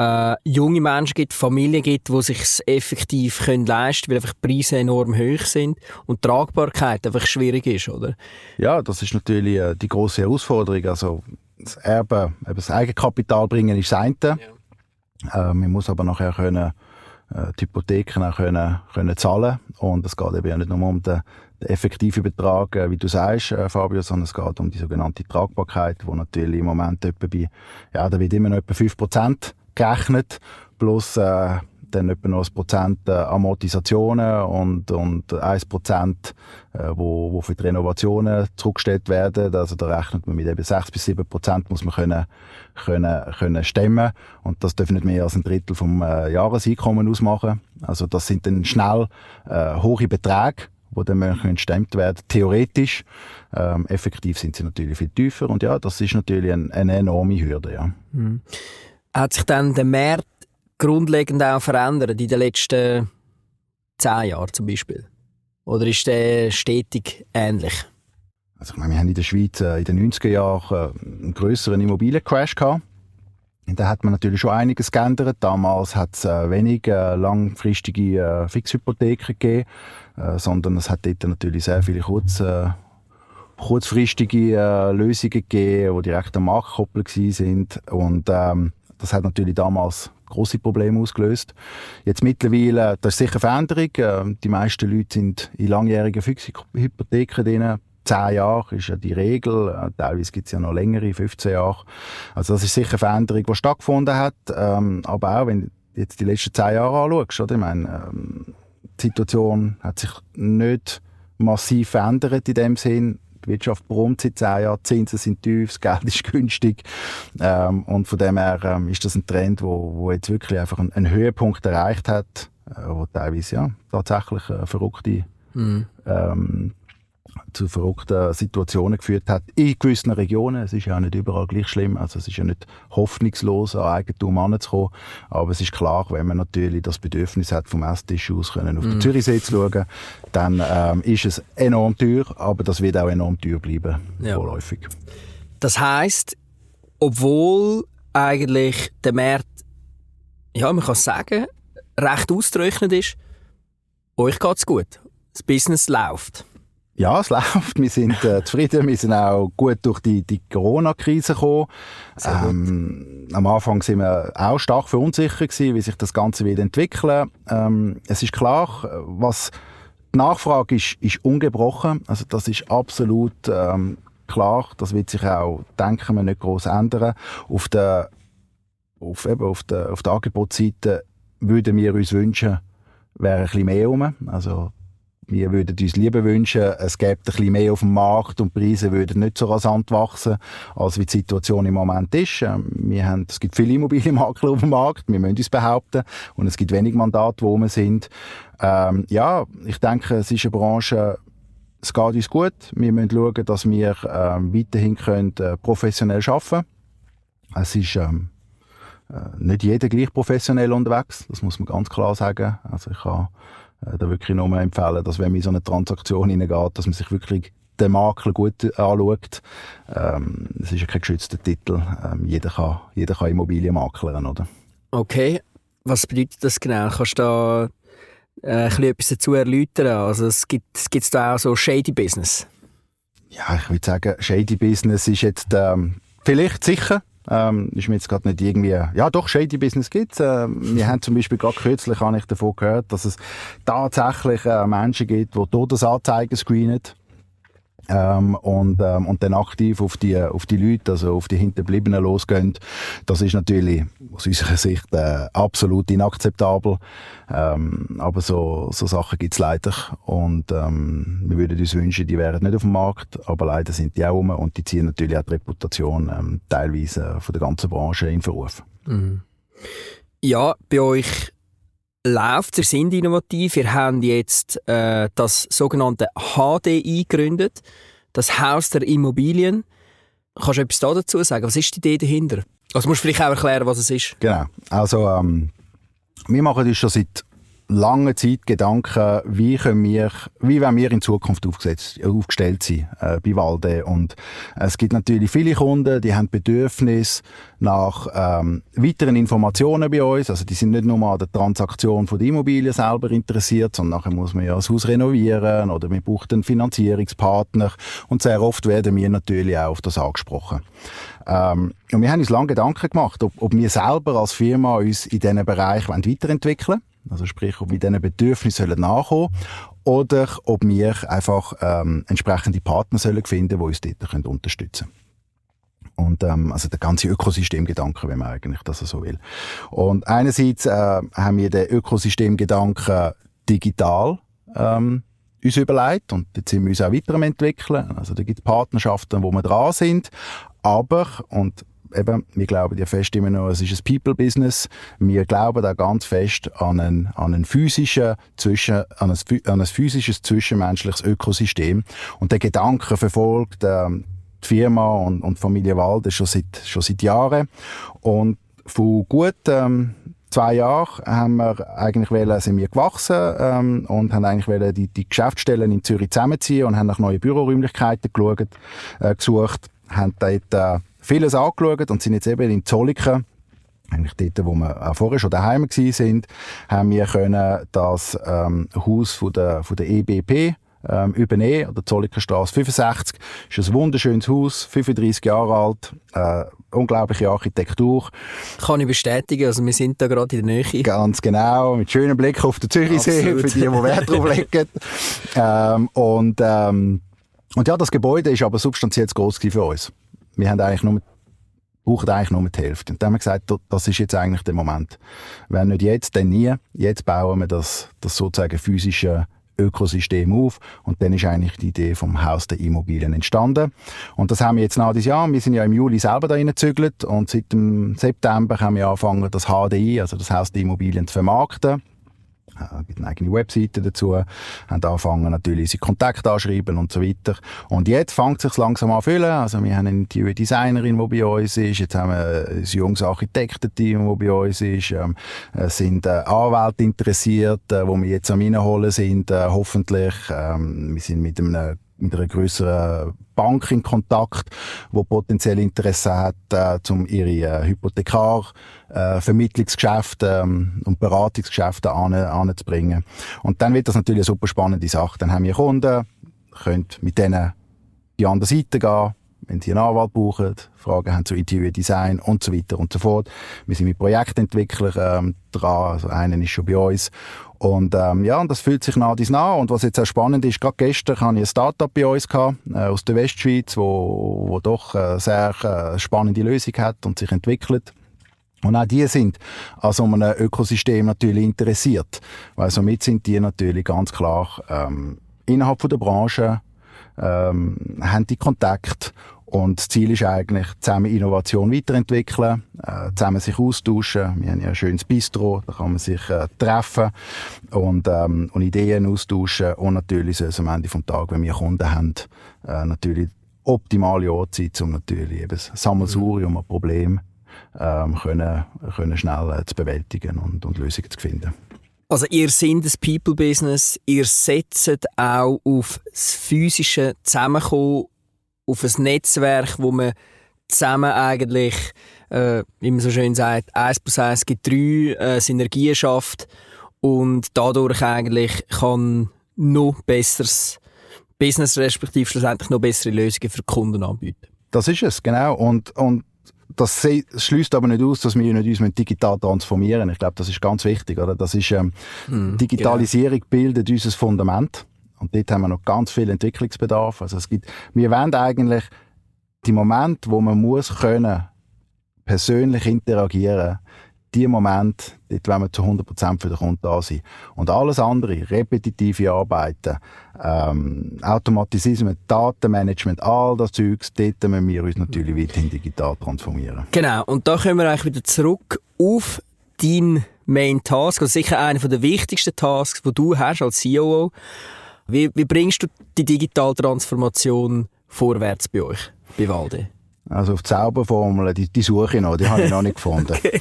äh, junge Menschen gibt, Familien gibt, die sich effektiv können leisten können, weil einfach die Preise enorm hoch sind und die Tragbarkeit einfach schwierig ist, oder? Ja, das ist natürlich äh, die große Herausforderung. Also das Erbe, das Eigenkapital bringen ist das eine. Ja. Äh, man muss aber nachher können, äh, die Hypotheken auch können, können zahlen und es geht eben nicht nur um den, den effektiven Betrag, äh, wie du sagst, äh, Fabio, sondern es geht um die sogenannte Tragbarkeit, wo natürlich im Moment etwa bei, ja, da wird immer noch etwa 5% gerechnet, plus äh, dann etwa noch ein Prozent äh, Amortisationen und, und 1 Prozent, äh, wo, wo für die Renovationen zurückgestellt werden. Also da rechnet man mit eben 6 bis 7 Prozent muss man können, können, können stemmen und das darf nicht mehr als ein Drittel vom äh, Jahreseinkommen ausmachen. Also das sind dann schnell äh, hohe Beträge, die dann gestemmt werden theoretisch. Ähm, effektiv sind sie natürlich viel tiefer und ja, das ist natürlich ein, eine enorme Hürde. Ja. Mhm hat sich dann der Markt grundlegend auch verändert in den letzten zehn Jahren zum Beispiel? Oder ist der stetig ähnlich? Also ich meine, wir haben in der Schweiz äh, in den 90er Jahren äh, einen größeren Immobiliencrash gehabt. Da hat man natürlich schon einiges geändert. Damals hat es äh, wenig äh, langfristige äh, Fixhypotheken gegeben, äh, sondern es hat dort natürlich sehr viele kurz, kurzfristige Lösungen gegeben, die direkt am Markt gekoppelt sind. Und ähm, das hat natürlich damals große Probleme ausgelöst. Jetzt mittlerweile, das ist sicher eine Veränderung. Ähm, die meisten Leute sind in langjährigen Hypotheken drin. Zehn Jahre ist ja die Regel. Äh, teilweise gibt es ja noch längere, 15 Jahre. Also das ist sicher eine Veränderung, die stattgefunden hat. Ähm, aber auch, wenn du jetzt die letzten zehn Jahre anschaust, oder? Ich meine, ähm, die Situation hat sich nicht massiv verändert in dem Sinn die Wirtschaft brummt seit zehn Jahren, die Zinsen sind tief, das Geld ist günstig. Ähm, und von dem her ähm, ist das ein Trend, wo, wo jetzt wirklich einfach einen, einen Höhepunkt erreicht hat, äh, wo teilweise ja, tatsächlich äh, verrückte mhm. ähm, zu verrückten Situationen geführt hat in gewissen Regionen. Es ist ja auch nicht überall gleich schlimm. Also es ist ja nicht hoffnungslos, an Eigentum anzukommen. Aber es ist klar, wenn man natürlich das Bedürfnis hat, vom Esstisch aus können auf mm. den mhm. Zürichsee zu schauen, dann ähm, ist es enorm teuer, aber das wird auch enorm teuer bleiben, ja. vorläufig. Das heißt, obwohl eigentlich der Markt, ja, man kann sagen, recht ausgerechnet ist, euch geht es gut. Das Business läuft. Ja, es (laughs) läuft. Wir sind äh, zufrieden. Wir sind auch gut durch die, die Corona-Krise gekommen. Ähm, am Anfang sind wir auch stark verunsichert gewesen, wie sich das Ganze wird entwickeln. Ähm, es ist klar, was die Nachfrage ist, ist ungebrochen. Also das ist absolut ähm, klar. Das wird sich auch, denken wir, nicht groß ändern. Auf der, auf, eben auf der, auf der Angebotsseite würden wir uns wünschen, wäre ein bisschen mehr rum. Also wir würden uns lieber wünschen, es gäbe ein bisschen mehr auf dem Markt und die Preise würden nicht so rasant wachsen, als wie die Situation im Moment ist. Ähm, wir haben, es gibt viele Immobilienmakler auf dem Markt, wir müssen uns behaupten und es gibt wenig Mandate, wo wir sind. Ähm, ja, ich denke, es ist eine Branche, es geht uns gut. Wir müssen schauen, dass wir ähm, weiterhin können, äh, professionell arbeiten können. Es ist ähm, äh, nicht jeder gleich professionell unterwegs, das muss man ganz klar sagen. Also ich habe da wirklich nur empfehlen, dass wenn man in so eine Transaktion hineingeht, dass man sich wirklich den Makler gut anschaut. Ähm, es ist ja kein geschützter Titel. Ähm, jeder, kann, jeder kann Immobilien makeln, oder? Okay. Was bedeutet das genau? Kannst du da äh, ein etwas dazu erläutern? Also es gibt es da auch so Shady Business? Ja, ich würde sagen, Shady Business ist jetzt ähm, vielleicht sicher ähm, ist mir jetzt gerade nicht irgendwie, ja doch, Shady Business gibt es. Äh, wir haben zum Beispiel gerade kürzlich, habe ich davon gehört, dass es tatsächlich äh, Menschen gibt, die Todesanzeigen screenen. Ähm, und, ähm, und dann aktiv auf die, auf die Leute, also auf die Hinterbliebenen losgehen, das ist natürlich aus unserer Sicht äh, absolut inakzeptabel. Ähm, aber so, so Sachen gibt's leider und ähm, wir würden uns wünschen, die wären nicht auf dem Markt, aber leider sind die auch rum und die ziehen natürlich auch die Reputation ähm, teilweise von der ganzen Branche in Verruf. Mhm. Ja, bei euch läuft, ihr seid innovativ, ihr habt jetzt äh, das sogenannte HDI gegründet, das Haus der Immobilien. Kannst du etwas dazu sagen? Was ist die Idee dahinter? Also musst du vielleicht auch erklären, was es ist. Genau. Also ähm, wir machen das schon seit lange Zeit Gedanken, wie können wir, wie wollen wir in Zukunft aufgesetzt, aufgestellt sein äh, bei Walde. Und es gibt natürlich viele Kunden, die haben Bedürfnis nach ähm, weiteren Informationen bei uns. Also die sind nicht nur an der Transaktion von der Immobilie selber interessiert, sondern nachher muss man ja das Haus renovieren oder man braucht einen Finanzierungspartner. Und sehr oft werden wir natürlich auch auf das angesprochen. Ähm, und wir haben uns lange Gedanken gemacht, ob, ob wir selber als Firma uns in diesen Bereich weiterentwickeln wollen also sprich, ob wir diesen Bedürfnissen nachkommen oder ob wir einfach ähm, entsprechende Partner sollen finden, die uns dort unterstützen können. Und ähm, also der ganze Ökosystemgedanke, wenn man eigentlich das so will. Und einerseits äh, haben wir den Ökosystemgedanken digital ähm, uns überlegt und jetzt sind wir uns auch weiterentwickeln. Also da gibt es Partnerschaften, wo wir dran sind, aber, und eben, wir glauben ja fest immer noch, es ist ein People-Business. Wir glauben da ganz fest an ein, an ein physischen Zwischen, an ein, an ein physisches zwischenmenschliches Ökosystem. Und der Gedanke verfolgt ähm, die Firma und, und Familie Walde schon seit, schon seit Jahren. Und vor gut ähm, zwei Jahren haben wir eigentlich wollen, sind wir gewachsen ähm, und haben eigentlich wollen, die, die Geschäftsstellen in Zürich zusammenziehen und haben nach neuen Büroräumlichkeiten geschaut, äh, gesucht, haben dort äh, vieles angeschaut und sind jetzt eben in Zolliken eigentlich dort, wo wir auch vorher schon daheim sind, haben wir können das ähm, Haus von der, von der EBP ähm, übernehmen, an der Zollikerstraße 65. Das ist ein wunderschönes Haus, 35 Jahre alt, äh, unglaubliche Architektur. Kann ich bestätigen, also wir sind da gerade in der Nähe. Ganz genau, mit schönem Blick auf den Zürichsee, für die, die Wert drauf legen. (laughs) ähm, und, ähm, und ja, das Gebäude ist aber substanziell groß für uns wir haben eigentlich nur brauchen eigentlich nur die Hälfte. Und dann haben wir gesagt, das ist jetzt eigentlich der Moment. Wenn nicht jetzt, dann nie. Jetzt bauen wir das, das sozusagen physische Ökosystem auf. Und dann ist eigentlich die Idee vom Haus der Immobilien entstanden. Und das haben wir jetzt nach diesem Jahr. Wir sind ja im Juli selber da reingezügelt und seit dem September haben wir angefangen, das HDI, also das Haus der Immobilien, zu vermarkten äh, gibt eine eigene Webseite dazu, haben angefangen natürlich unsere Kontakte anschreiben und so weiter. Und jetzt fängt es sich langsam an zu füllen. Also wir haben eine Interior Designerin, die bei uns ist, jetzt haben wir ein junges Architektenteam, das bei uns ist, ähm, es sind äh, Anwälte interessiert, äh, wo wir jetzt am reinholen sind, äh, hoffentlich. Ähm, wir sind mit einem mit einer größeren Bank in Kontakt, wo potenziell Interesse hat, äh, um ihre äh, Hypothekar äh, ähm, und Beratungsgeschäfte an, anzubringen. Und dann wird das natürlich eine super spannende Sache. Dann haben wir Kunden, können mit denen die andere Seite gehen, wenn sie einen Anwalt brauchen, Fragen haben zu Interior Design und so weiter und so fort. Wir sind mit Projektentwicklern ähm, dran, also einer ist schon bei uns und ähm, ja, und das fühlt sich nach dies nach. Und was jetzt auch spannend ist, gerade gestern hatte ich ein Startup bei uns gehabt, äh, aus der Westschweiz, wo, wo doch äh, sehr äh, spannende Lösung hat und sich entwickelt. Und auch die sind an so einem Ökosystem natürlich interessiert, weil somit sind die natürlich ganz klar ähm, innerhalb von der Branche ähm, haben die Kontakt und das Ziel ist eigentlich, zusammen Innovation weiterentwickeln, äh, zusammen sich austauschen. Wir haben ja ein schönes Bistro, da kann man sich äh, treffen und, ähm, und Ideen austauschen. Und natürlich soll es am Ende des Tages, wenn wir Kunden haben, äh, natürlich optimale sein, um natürlich eben das Sammelsurium an Problemen ähm, können, können schnell äh, zu bewältigen und, und Lösungen zu finden. Also ihr seid ein People-Business, ihr setzt auch auf das physische Zusammenkommen auf ein Netzwerk, wo man zusammen eigentlich, äh, wie man so schön sagt, eins plus eins gibt drei, äh, Synergien schafft und dadurch eigentlich kann noch besseres Business respektive schlussendlich noch bessere Lösungen für die Kunden anbieten. Das ist es, genau. Und, und das schließt aber nicht aus, dass wir uns nicht digital transformieren Ich glaube, das ist ganz wichtig. Oder? Das ist, ähm, mm, Digitalisierung genau. bildet unser Fundament. Und dort haben wir noch ganz viel Entwicklungsbedarf. Also es gibt, wir wollen eigentlich die Momente, wo man muss können, persönlich interagieren, die Momente, dort wollen wir zu 100% für den Kunden da sein. Und alles andere, repetitive Arbeiten, ähm, Automatisierung, Datenmanagement, all das Zeugs, dort müssen wir uns natürlich weiterhin digital transformieren. Genau, und da kommen wir eigentlich wieder zurück auf deinen Main Task, also sicher einer der wichtigsten Tasks, die du hast als COO. Wie, wie bringst du die digitale Transformation vorwärts bei euch, bei Walde? Also auf die Zauberformel, die, die suche ich noch, die habe ich noch nicht gefunden. (laughs) okay.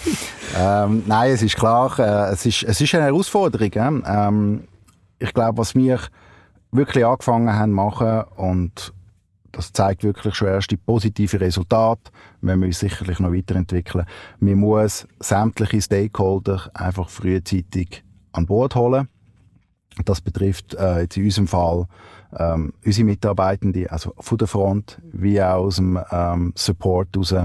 ähm, nein, es ist klar, äh, es, ist, es ist eine Herausforderung. Äh? Ähm, ich glaube, was wir wirklich angefangen haben machen und das zeigt wirklich schon erste positive Resultate. Wir müssen uns sicherlich noch weiterentwickeln. Man muss sämtliche Stakeholder einfach frühzeitig an Bord holen. Das betrifft äh, jetzt in unserem Fall ähm, unsere Mitarbeitenden, also von der Front, wie auch aus dem ähm, Support raus,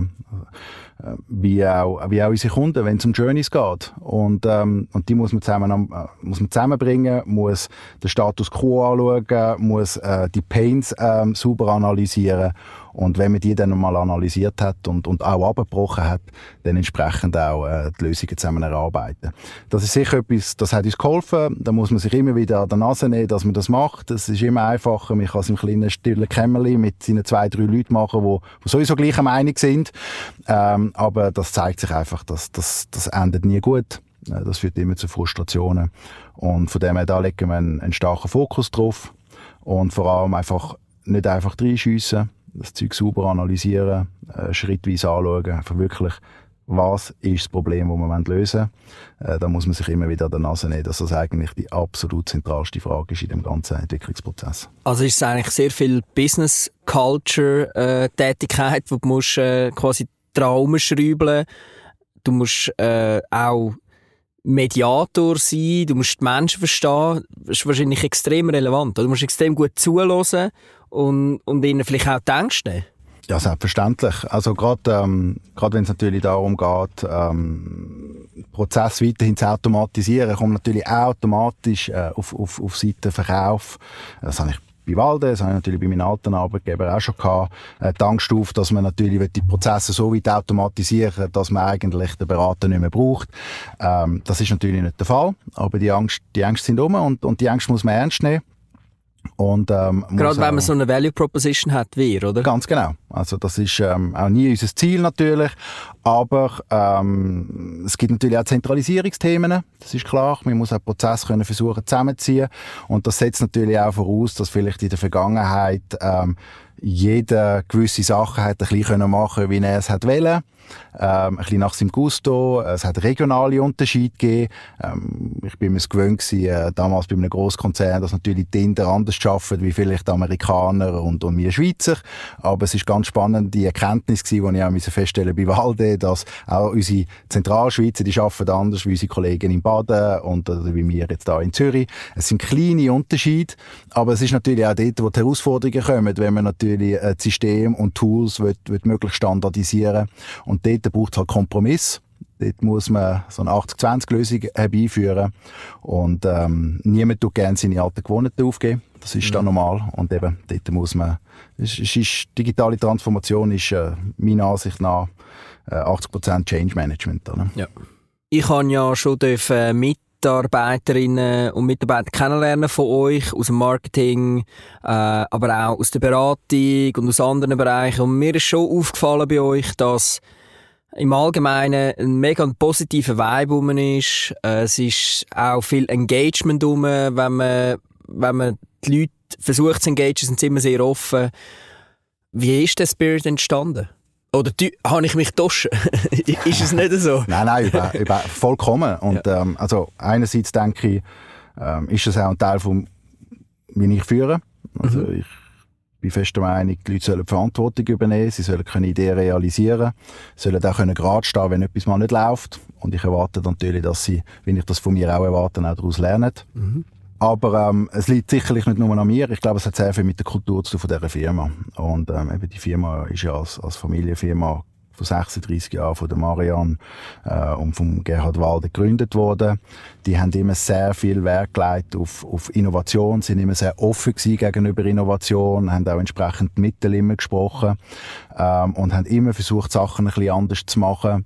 wie, auch, wie auch unsere Kunden, wenn es um Journeys geht. Und, ähm, und die muss man, zusammen, äh, muss man zusammenbringen, muss den Status quo anschauen, muss äh, die Pains ähm, sauber analysieren und wenn man die dann mal analysiert hat und, und auch abgebrochen hat, dann entsprechend auch äh, die Lösungen zusammen erarbeiten. Das ist sicher etwas, das hat uns geholfen. Da muss man sich immer wieder an der Nase nehmen, dass man das macht. Das ist immer einfacher. Man kann es im kleinen, stillen Kämmerli mit seinen zwei, drei Leuten machen, die, die sowieso gleicher Meinung sind. Ähm, aber das zeigt sich einfach, dass das, das endet nie gut. Das führt immer zu Frustrationen. Und von dem her, da legen wir einen, einen starken Fokus drauf. Und vor allem einfach nicht einfach reinschiessen, das Zeug sauber analysieren, äh, schrittweise anschauen, einfach wirklich, was ist das Problem, das wir lösen. Äh, da muss man sich immer wieder an der Nase nehmen, dass das eigentlich die absolut zentralste Frage ist in dem ganzen Entwicklungsprozess. Also ist es eigentlich sehr viel Business Culture äh, Tätigkeit, wo du musst äh, quasi Traum schrauben. Du musst äh, auch Mediator sein, du musst die Menschen verstehen. Das ist wahrscheinlich extrem relevant. Du musst extrem gut zuhören und, und ihnen vielleicht auch die Ängste nehmen. Ja, selbstverständlich. Also gerade ähm, gerade wenn es natürlich darum geht, ähm, Prozess weiterhin zu automatisieren, kommt natürlich automatisch äh, auf, auf, auf Seite Verkauf. Das habe ich bei Walde, das habe ich natürlich bei meinen alten Arbeitgeber auch schon gehabt, äh, die Angst auf, dass man natürlich die Prozesse so weit automatisieren dass man eigentlich den Berater nicht mehr braucht. Ähm, das ist natürlich nicht der Fall, aber die Angst, die Ängste sind um und, und die Angst muss man ernst nehmen. Und, ähm, Gerade wenn man so eine Value Proposition hat wie oder? Ganz genau. Also das ist ähm, auch nie unser Ziel natürlich, aber ähm, es gibt natürlich auch Zentralisierungsthemen, das ist klar. Man muss auch Prozess können versuchen zusammenzuziehen und das setzt natürlich auch voraus, dass vielleicht in der Vergangenheit ähm, jeder gewisse Sachen hat ein bisschen machen wie er es hat wollen ähm, ein bisschen nach seinem Gusto. Es hat regionale Unterschiede gegeben. Ähm, ich bin mir es gewöhnt gewesen, äh, damals bei einem Grosskonzern, dass natürlich die Inder anders arbeiten, wie vielleicht Amerikaner und, und wir Schweizer. Aber es ist ganz spannend, die Erkenntnis gewesen, die ich auch feststellen bei Walde, dass auch unsere Zentralschweizer, die arbeiten anders wie unsere Kollegen in Baden und oder wie wir jetzt da in Zürich. Es sind kleine Unterschiede, aber es ist natürlich auch dort, wo die Herausforderungen kommen, wenn man natürlich ein System und Tools will, will möglichst standardisieren und dort braucht es halt Kompromiss. Dort muss man so eine 80-20-Lösung herbeiführen. Und ähm, niemand tut gerne seine alten Gewohnheiten aufgeben. Das ist mhm. dann normal. Und eben, dort muss man... Es ist, ist, digitale Transformation ist äh, meiner Ansicht nach äh, 80% Change Management. Oder? Ja. Ich habe ja schon dürfen mit Mitarbeiterinnen und Mitarbeiter kennenlernen von euch, aus dem Marketing, äh, aber auch aus der Beratung und aus anderen Bereichen. Und mir ist schon aufgefallen bei euch, dass im Allgemeinen ein mega positiver Vibe rum ist. Äh, es ist auch viel Engagement rum, wenn man, wenn man die Leute versucht zu engagieren, sind sie immer sehr offen. Wie ist der Spirit entstanden? Oder habe ich mich getauscht? (laughs) ist es nicht so? nein, nein, über, über, vollkommen. Und ja. ähm, also einerseits denke ich, ähm, ist das auch ein Teil von, wie ich führe. Also mhm. ich bin fest der Meinung, die Leute sollen Verantwortung übernehmen, sie sollen können Ideen realisieren, sollen auch können gerade stehen, wenn etwas mal nicht läuft. Und ich erwarte natürlich, dass sie, wenn ich das von mir auch erwarte, auch daraus lernen. Mhm. Aber ähm, es liegt sicherlich nicht nur an mir. Ich glaube, es hat sehr viel mit der Kultur zu tun von dieser Firma. Und ähm, eben die Firma ist ja als, als Familienfirma vor 36 Jahren von der Marianne äh, und von Gerhard Walde gegründet worden. Die haben immer sehr viel Wert gelegt auf, auf Innovation, sind immer sehr offen gewesen gegenüber Innovation, haben auch entsprechend Mittel immer gesprochen ähm, und haben immer versucht, Sachen ein bisschen anders zu machen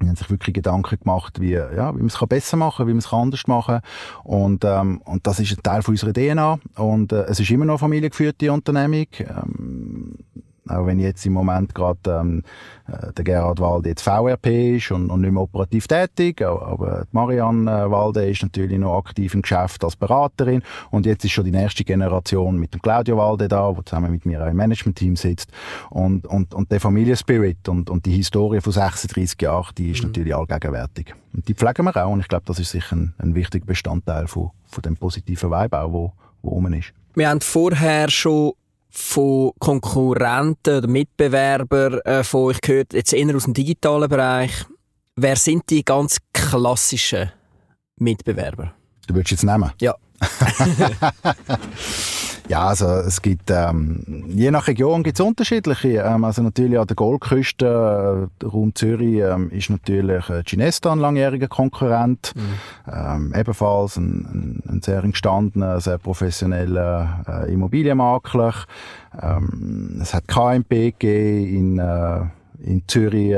wir haben sich wirklich Gedanken gemacht, wie, ja, wie man es besser machen kann, wie man es anders machen kann. Und, ähm, und das ist ein Teil von unserer DNA. Und äh, es ist immer noch familiengeführte Unternehmung. Ähm, auch wenn jetzt im Moment gerade ähm, äh, der Gerhard Walde jetzt VRP ist und, und nicht mehr operativ tätig, aber Marianne äh, Walde ist natürlich noch aktiv im Geschäft als Beraterin und jetzt ist schon die nächste Generation mit dem Claudio Walde da, der zusammen mit mir auch im Management-Team sitzt und, und, und der Familienspirit und, und die Historie von 36 Jahren, die ist mhm. natürlich allgegenwärtig. Und die pflegen wir auch und ich glaube, das ist sicher ein, ein wichtiger Bestandteil von, von dem positiven Vibe auch, wo, wo rum ist. Wir haben vorher schon von Konkurrenten oder Mitbewerbern äh, von euch gehört, jetzt eher aus dem digitalen Bereich. Wer sind die ganz klassischen Mitbewerber? Du würdest jetzt nehmen? Ja. (laughs) (laughs) Ja, also es gibt, ähm, je nach Region gibt es unterschiedliche. Ähm, also natürlich an der Goldküste, äh, Raum Zürich, ähm, ist natürlich äh, Ginesta ein langjähriger Konkurrent. Mhm. Ähm, ebenfalls ein, ein, ein, sehr gestandener, sehr professioneller äh, Immobilienmakler. Ähm, es hat KMP gegeben in, äh, in Zürich.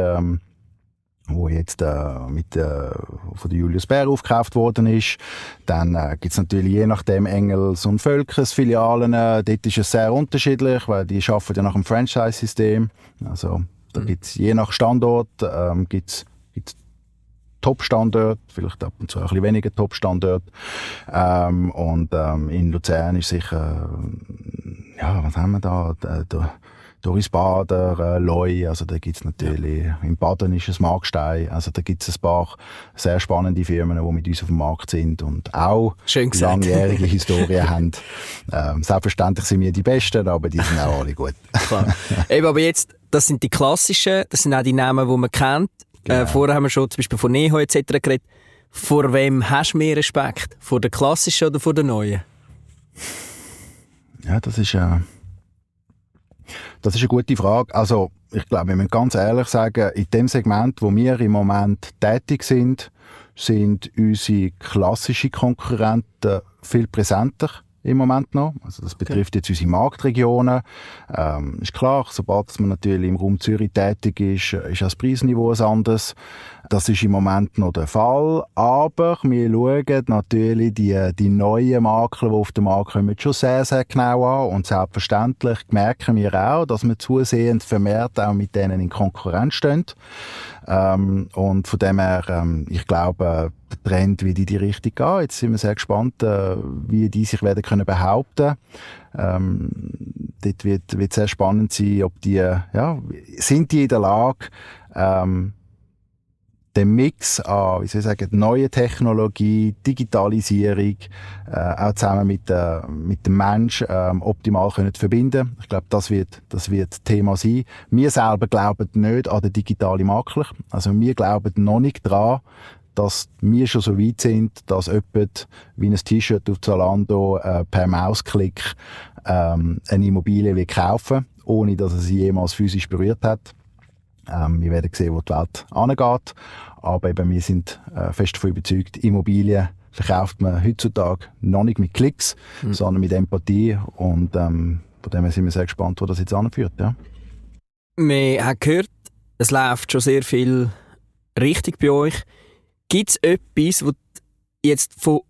Wo jetzt äh, mit äh, von der Julius Bär aufgekauft worden ist. Dann äh, gibt es natürlich je nachdem Engels und Völkers Filialen. Äh, dort ist es sehr unterschiedlich, weil die arbeiten ja nach dem Franchise-System. Also da mhm. gibt es je nach Standort ähm, gibt's, gibt's Top-Standort, vielleicht ab und zu ein bisschen weniger Top-Standort. Ähm, und ähm, in Luzern ist sicher, ja, was haben wir da? Da, da Doris Bader, äh, Loi, also da gibt's natürlich, ja. im Baden ist es Markstein, also da gibt's ein paar sehr spannende Firmen, die mit uns auf dem Markt sind und auch langjährige (laughs) Historie haben. Ähm, selbstverständlich sind wir die Besten, aber die sind auch alle gut. (laughs) Klar. Eben, aber jetzt, das sind die klassischen, das sind auch die Namen, die man kennt. Äh, genau. Äh, vorher haben wir schon zum Beispiel von Neho etc. geredet. Vor wem hast du mehr Respekt? Vor der klassischen oder vor der neuen? Ja, das ist ja... Äh das ist eine gute Frage. Also, ich glaube, wir müssen ganz ehrlich sagen, in dem Segment, wo wir im Moment tätig sind, sind unsere klassischen Konkurrenten viel präsenter im Moment noch. Also das betrifft okay. jetzt unsere Marktregionen. Ähm, ist klar, sobald man natürlich im Raum Zürich tätig ist, ist das Preisniveau ein anderes. Das ist im Moment noch der Fall. Aber wir schauen natürlich die, die neuen Makler, die auf den Markt kommen, schon sehr, sehr genau an. Und selbstverständlich merken wir auch, dass wir zusehends vermehrt auch mit denen in Konkurrenz stehen. Ähm, und von dem her, ähm, ich glaube, der Trend wird in die Richtung gehen. Jetzt sind wir sehr gespannt, äh, wie die sich werden können behaupten. Ähm, dort wird, wird sehr spannend sein, ob die, ja, sind die in der Lage, ähm, den Mix an, wie soll ich sagen, neue Technologie, Digitalisierung, äh, auch zusammen mit, äh, mit dem Mensch ähm, optimal können verbinden. Ich glaube, das wird, das wird Thema sein. Wir selber glauben nicht an den digitalen Makler. Also wir glauben noch nicht dran, dass wir schon so weit sind, dass jemand wie ein T-Shirt auf Zalando äh, per Mausklick ähm, eine Immobilie will kaufen ohne dass er sie jemals physisch berührt hat. Ähm, wir werden sehen, wo die Welt angeht. Aber eben, wir sind äh, fest davon überzeugt, Immobilien verkauft man heutzutage noch nicht mit Klicks, mhm. sondern mit Empathie. Und ähm, von dem her sind wir sehr gespannt, wo das jetzt anführt. Ja. Wir haben gehört, es läuft schon sehr viel richtig bei euch. Gibt es etwas, was jetzt von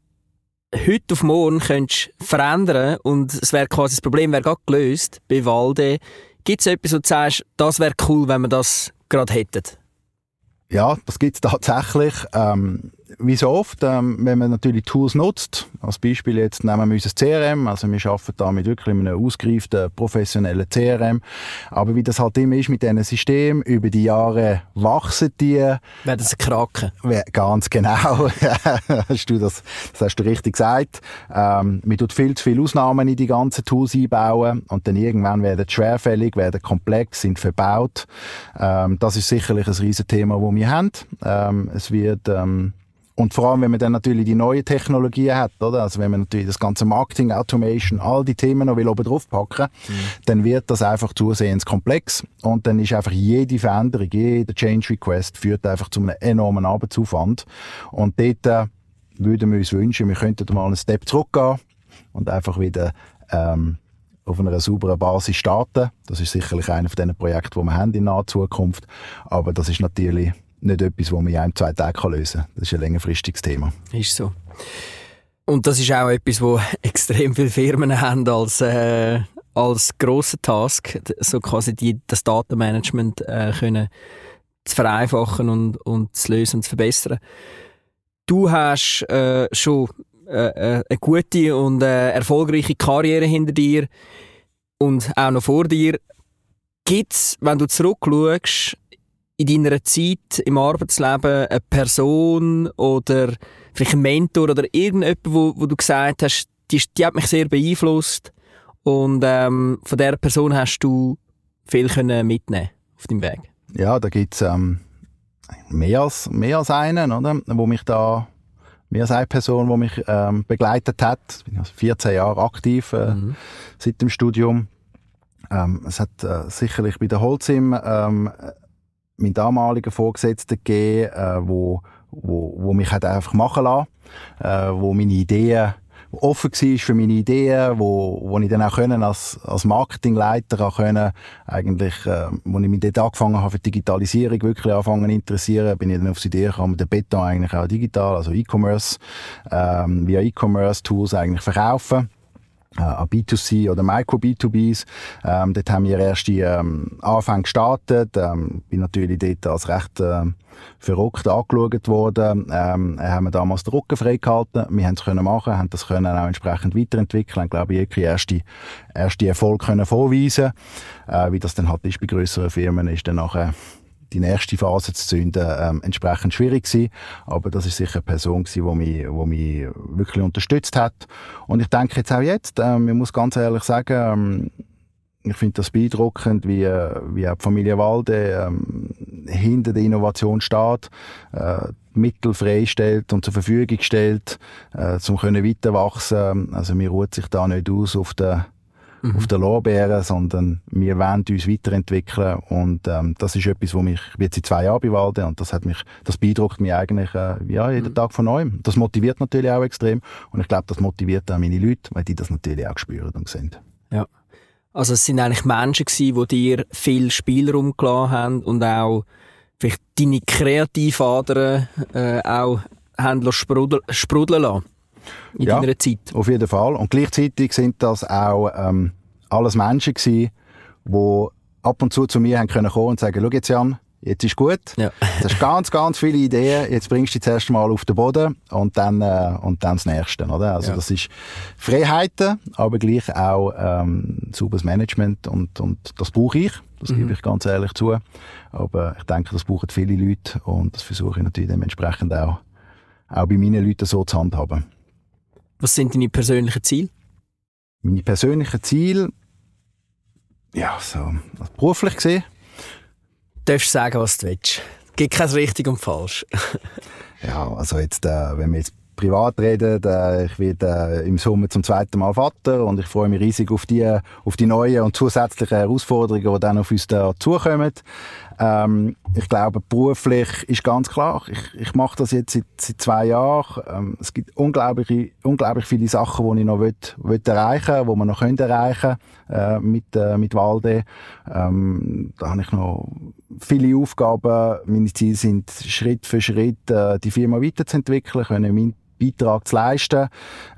heute auf morgen könntest verändern und es wäre quasi das Problem wäre gerade gelöst bei Walde. Gibt es etwas, wo du sagst, das wäre cool, wenn wir das gerade hätten? Ja, das gibt es tatsächlich. Ähm, wie so oft, ähm, wenn man natürlich Tools nutzt, als Beispiel jetzt nehmen wir unser CRM, also wir arbeiten da mit wirklich einem ausgereiften, professionellen CRM, aber wie das halt immer ist mit diesen Systemen, über die Jahre wachsen die. Werden sie kraken. Ganz genau, (laughs) hast du das, das hast du richtig gesagt. Ähm, man tut viel zu viele Ausnahmen in die ganzen Tools einbauen und dann irgendwann werden sie schwerfällig, werden komplex, sind verbaut. Ähm, das ist sicherlich ein riesen Thema, das wir haben. Ähm, es wird ähm, Und vor allem, wenn man dann natürlich die neuen Technologien hat, oder? Also wenn man natürlich das ganze Marketing, Automation, all die Themen noch will oben drauf packen, mhm. dann wird das einfach zusehends komplex. Und dann ist einfach jede Veränderung, jeder Change Request führt einfach zu einem enormen Arbeitsaufwand. Und dort äh, würden wir uns wünschen, wir könnten mal einen Step zurückgehen und einfach wieder ähm, auf einer sauberen Basis starten. Das ist sicherlich einer von diesen Projekten, die wir haben in naher Zukunft. Aber das ist natürlich nicht etwas, das man in einem, zwei Tagen lösen kann. Das ist ein längerfristiges Thema. Ist so. Und das ist auch etwas, wo (laughs) extrem viele Firmen haben als, äh, als grossen Task, so quasi die, das Datenmanagement äh, können zu vereinfachen und, und zu lösen und zu verbessern. Du hast äh, schon äh, äh eine gute und äh, erfolgreiche Karriere hinter dir und auch noch vor dir. Gibt es, wenn du zurückschaust, in deiner Zeit im Arbeitsleben eine Person oder vielleicht ein Mentor oder irgendjemand, wo, wo du gesagt hast, die, die hat mich sehr beeinflusst und ähm, von dieser Person hast du viel können mitnehmen auf deinem Weg? Ja, da gibt es ähm, mehr, als, mehr als einen, oder? wo mich da mehr als eine Person, die mich ähm, begleitet hat. Ich bin also 14 Jahre aktiv äh, mhm. seit dem Studium. Ähm, es hat äh, sicherlich bei der Holzim ähm, meinen damaligen Vorgesetzten gegeben, äh, wo, wo, wo mich hat einfach machen lassen, äh, wo meine Ideen offen war für meine Ideen, wo, wo ich dann auch können als, als Marketingleiter auch können, eigentlich, äh, wo ich mich dort angefangen habe für Digitalisierung wirklich anfangen zu interessieren, bin ich dann auf die Idee gekommen, den Beton eigentlich auch digital, also E-Commerce, ähm, via E-Commerce-Tools eigentlich verkaufen an B2C oder Micro-B2Bs. Ähm, dort haben wir erst die ähm, Anfänge gestartet. Ähm, bin natürlich dort als recht ähm, verrückt angeschaut worden. Ähm, haben wir damals den Rücken freigehalten. Wir haben es können machen, haben das können auch entsprechend weiterentwickeln. Ich glaube, ich erste, erste Erfolg können vorweisen. Äh, wie das dann halt ist bei größeren Firmen, ist dann nachher die nächste Phase zu zünden ähm, entsprechend schwierig gewesen. Aber das ist sicher eine Person gewesen, die mich, die mich wirklich unterstützt hat. Und ich denke jetzt auch jetzt, ähm, ich muss ganz ehrlich sagen, ähm, ich finde das beeindruckend, wie, wie auch die Familie Walde ähm, hinter der Innovation steht, äh, Mittel freistellt und zur Verfügung stellt, äh, um können weiterwachsen. Also mir ruht sich da nicht aus auf der mhm. auf den Lorbeeren, sondern wir wollen uns weiterentwickeln und ähm, das ist etwas, wo mich, jetzt seit zwei Jahren bei Walde und das hat mich, das beeindruckt mich eigentlich äh, ja, jeden mhm. Tag von neuem. Das motiviert natürlich auch extrem und ich glaube, das motiviert auch meine Leute, weil die das natürlich auch spüren und sehen. Ja. Also es sind eigentlich Menschen gewesen, die dir viel Spielraum gelassen haben und auch vielleicht deine Kreativadern äh, auch haben sprudeln lassen in ja, deiner Zeit. auf jeden Fall. Und gleichzeitig sind das auch ähm, alles Menschen gewesen, die ab und zu zu mir haben können kommen und sagen, schau jetzt Jan, jetzt ist gut. Ja. Du hast ganz, ganz viele Ideen. Jetzt bringst du dich zuerst mal auf den Boden und dann, äh, und dann das Nächste, oder? Also ja. das ist Freiheiten, aber gleich auch, ähm, sauberes Management und, und das brauche ich. Das mhm. gebe ich ganz ehrlich zu. Aber ich denke, das brauchen viele Leute und das versuche ich natürlich dementsprechend auch, auch bei meinen Leuten so zu handhaben. Was sind deine persönlichen Ziele? Meine persönlichen Ziele, ja, so beruflich gesehen. Du darfst sagen, was du willst. Es gibt kein richtig und falsch. (laughs) ja, also jetzt, äh, wenn wir jetzt privat reden, äh, ich werde äh, im Sommer zum zweiten Mal Vater und ich freue mich riesig auf die, auf die neuen und zusätzlichen Herausforderungen, die dann auf uns da zukommen. Ähm, ich glaube, beruflich ist ganz klar, ich, ich mache das jetzt seit, seit zwei Jahren. Ähm, es gibt unglaublich, unglaublich viele Sachen, die ich noch will, will erreichen will, die wir noch können erreichen äh, mit, äh, mit Walde. Ähm, da habe ich noch viele Aufgaben. Meine Ziele sind, Schritt für Schritt äh, die Firma weiterzuentwickeln, können mein Beitrag zu leisten,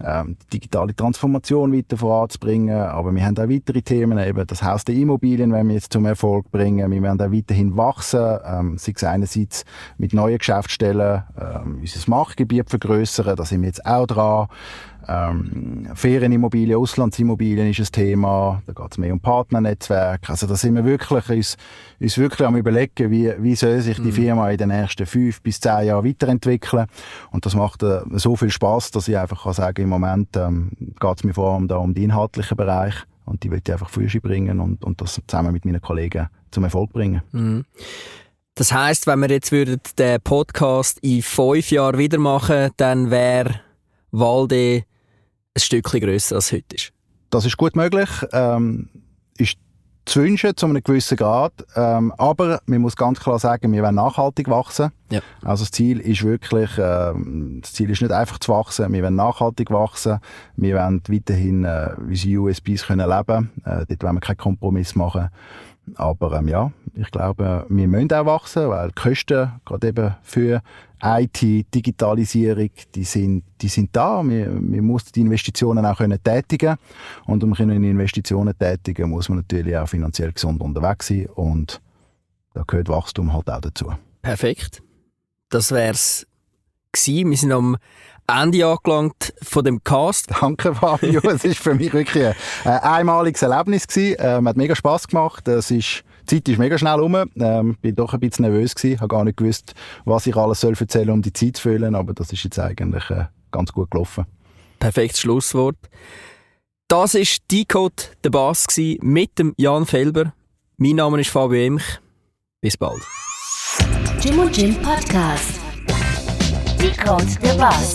ähm, die digitale Transformation weiter voranzubringen. Aber wir haben auch weitere Themen, eben das Haus der Immobilien, wenn wir jetzt zum Erfolg bringen. Wir werden auch weiterhin wachsen, ähm, sei es einerseits mit neuen Geschäftsstellen, ähm, unser Marktgebiet vergrößern, da sind wir jetzt auch dran. Ähm, Ferienimmobilien, Auslandsimmobilien ist ein Thema. Da geht es mehr um Partnernetzwerk. Also da sind wir wirklich uns, uns wirklich am überlegen, wie, wie soll sich die mhm. Firma in den nächsten fünf bis zehn Jahren weiterentwickeln. Und das macht äh, so viel Spaß, dass ich einfach kann sagen, im Moment ähm, geht es mir vor allem da um den inhaltlichen Bereich. Und die will ich einfach für bringen und, und das zusammen mit meinen Kollegen zum Erfolg bringen. Mhm. Das heißt, wenn wir jetzt würden den Podcast in fünf Jahren wieder machen, dann wäre Walde ein Stückchen grösser als heute ist. Das ist gut möglich. Ähm, ist zu wünschen, zu einem gewissen Grad. Ähm, aber man muss ganz klar sagen, wir wollen nachhaltig wachsen. Ja. Also das Ziel ist wirklich, ähm, das Ziel ist nicht einfach zu wachsen, wir wollen nachhaltig wachsen. Wir wollen weiterhin äh, unsere USBs können leben. Äh, dort wollen wir keinen Kompromiss machen. Aber ähm, ja, ich glaube, wir müssen auch wachsen, weil die Kosten, gerade eben für IT, Digitalisierung, die sind, die sind da. Wir, wir müssen die Investitionen auch können tätigen Und um können Investitionen tätigen, muss man natürlich auch finanziell gesund unterwegs sein. Und da gehört Wachstum halt auch dazu. Perfekt. Das wär's gewesen. Wir sind am Ende angelangt von dem Cast. Danke, Fabio. (laughs) es war für mich wirklich ein einmaliges Erlebnis. Gewesen. Ähm, hat mega Spass gemacht. Es ist, die Zeit ist mega schnell um. Ähm, bin doch ein bisschen nervös gewesen. Habe gar nicht gewusst, was ich alles soll erzählen um die Zeit zu füllen. Aber das ist jetzt eigentlich äh, ganz gut gelaufen. Perfektes Schlusswort. Das war Decode der Bass mit dem Jan Felber. Mein Name ist Fabio Emch. Bis bald. Jim und Jim Podcast. Decode the Bus.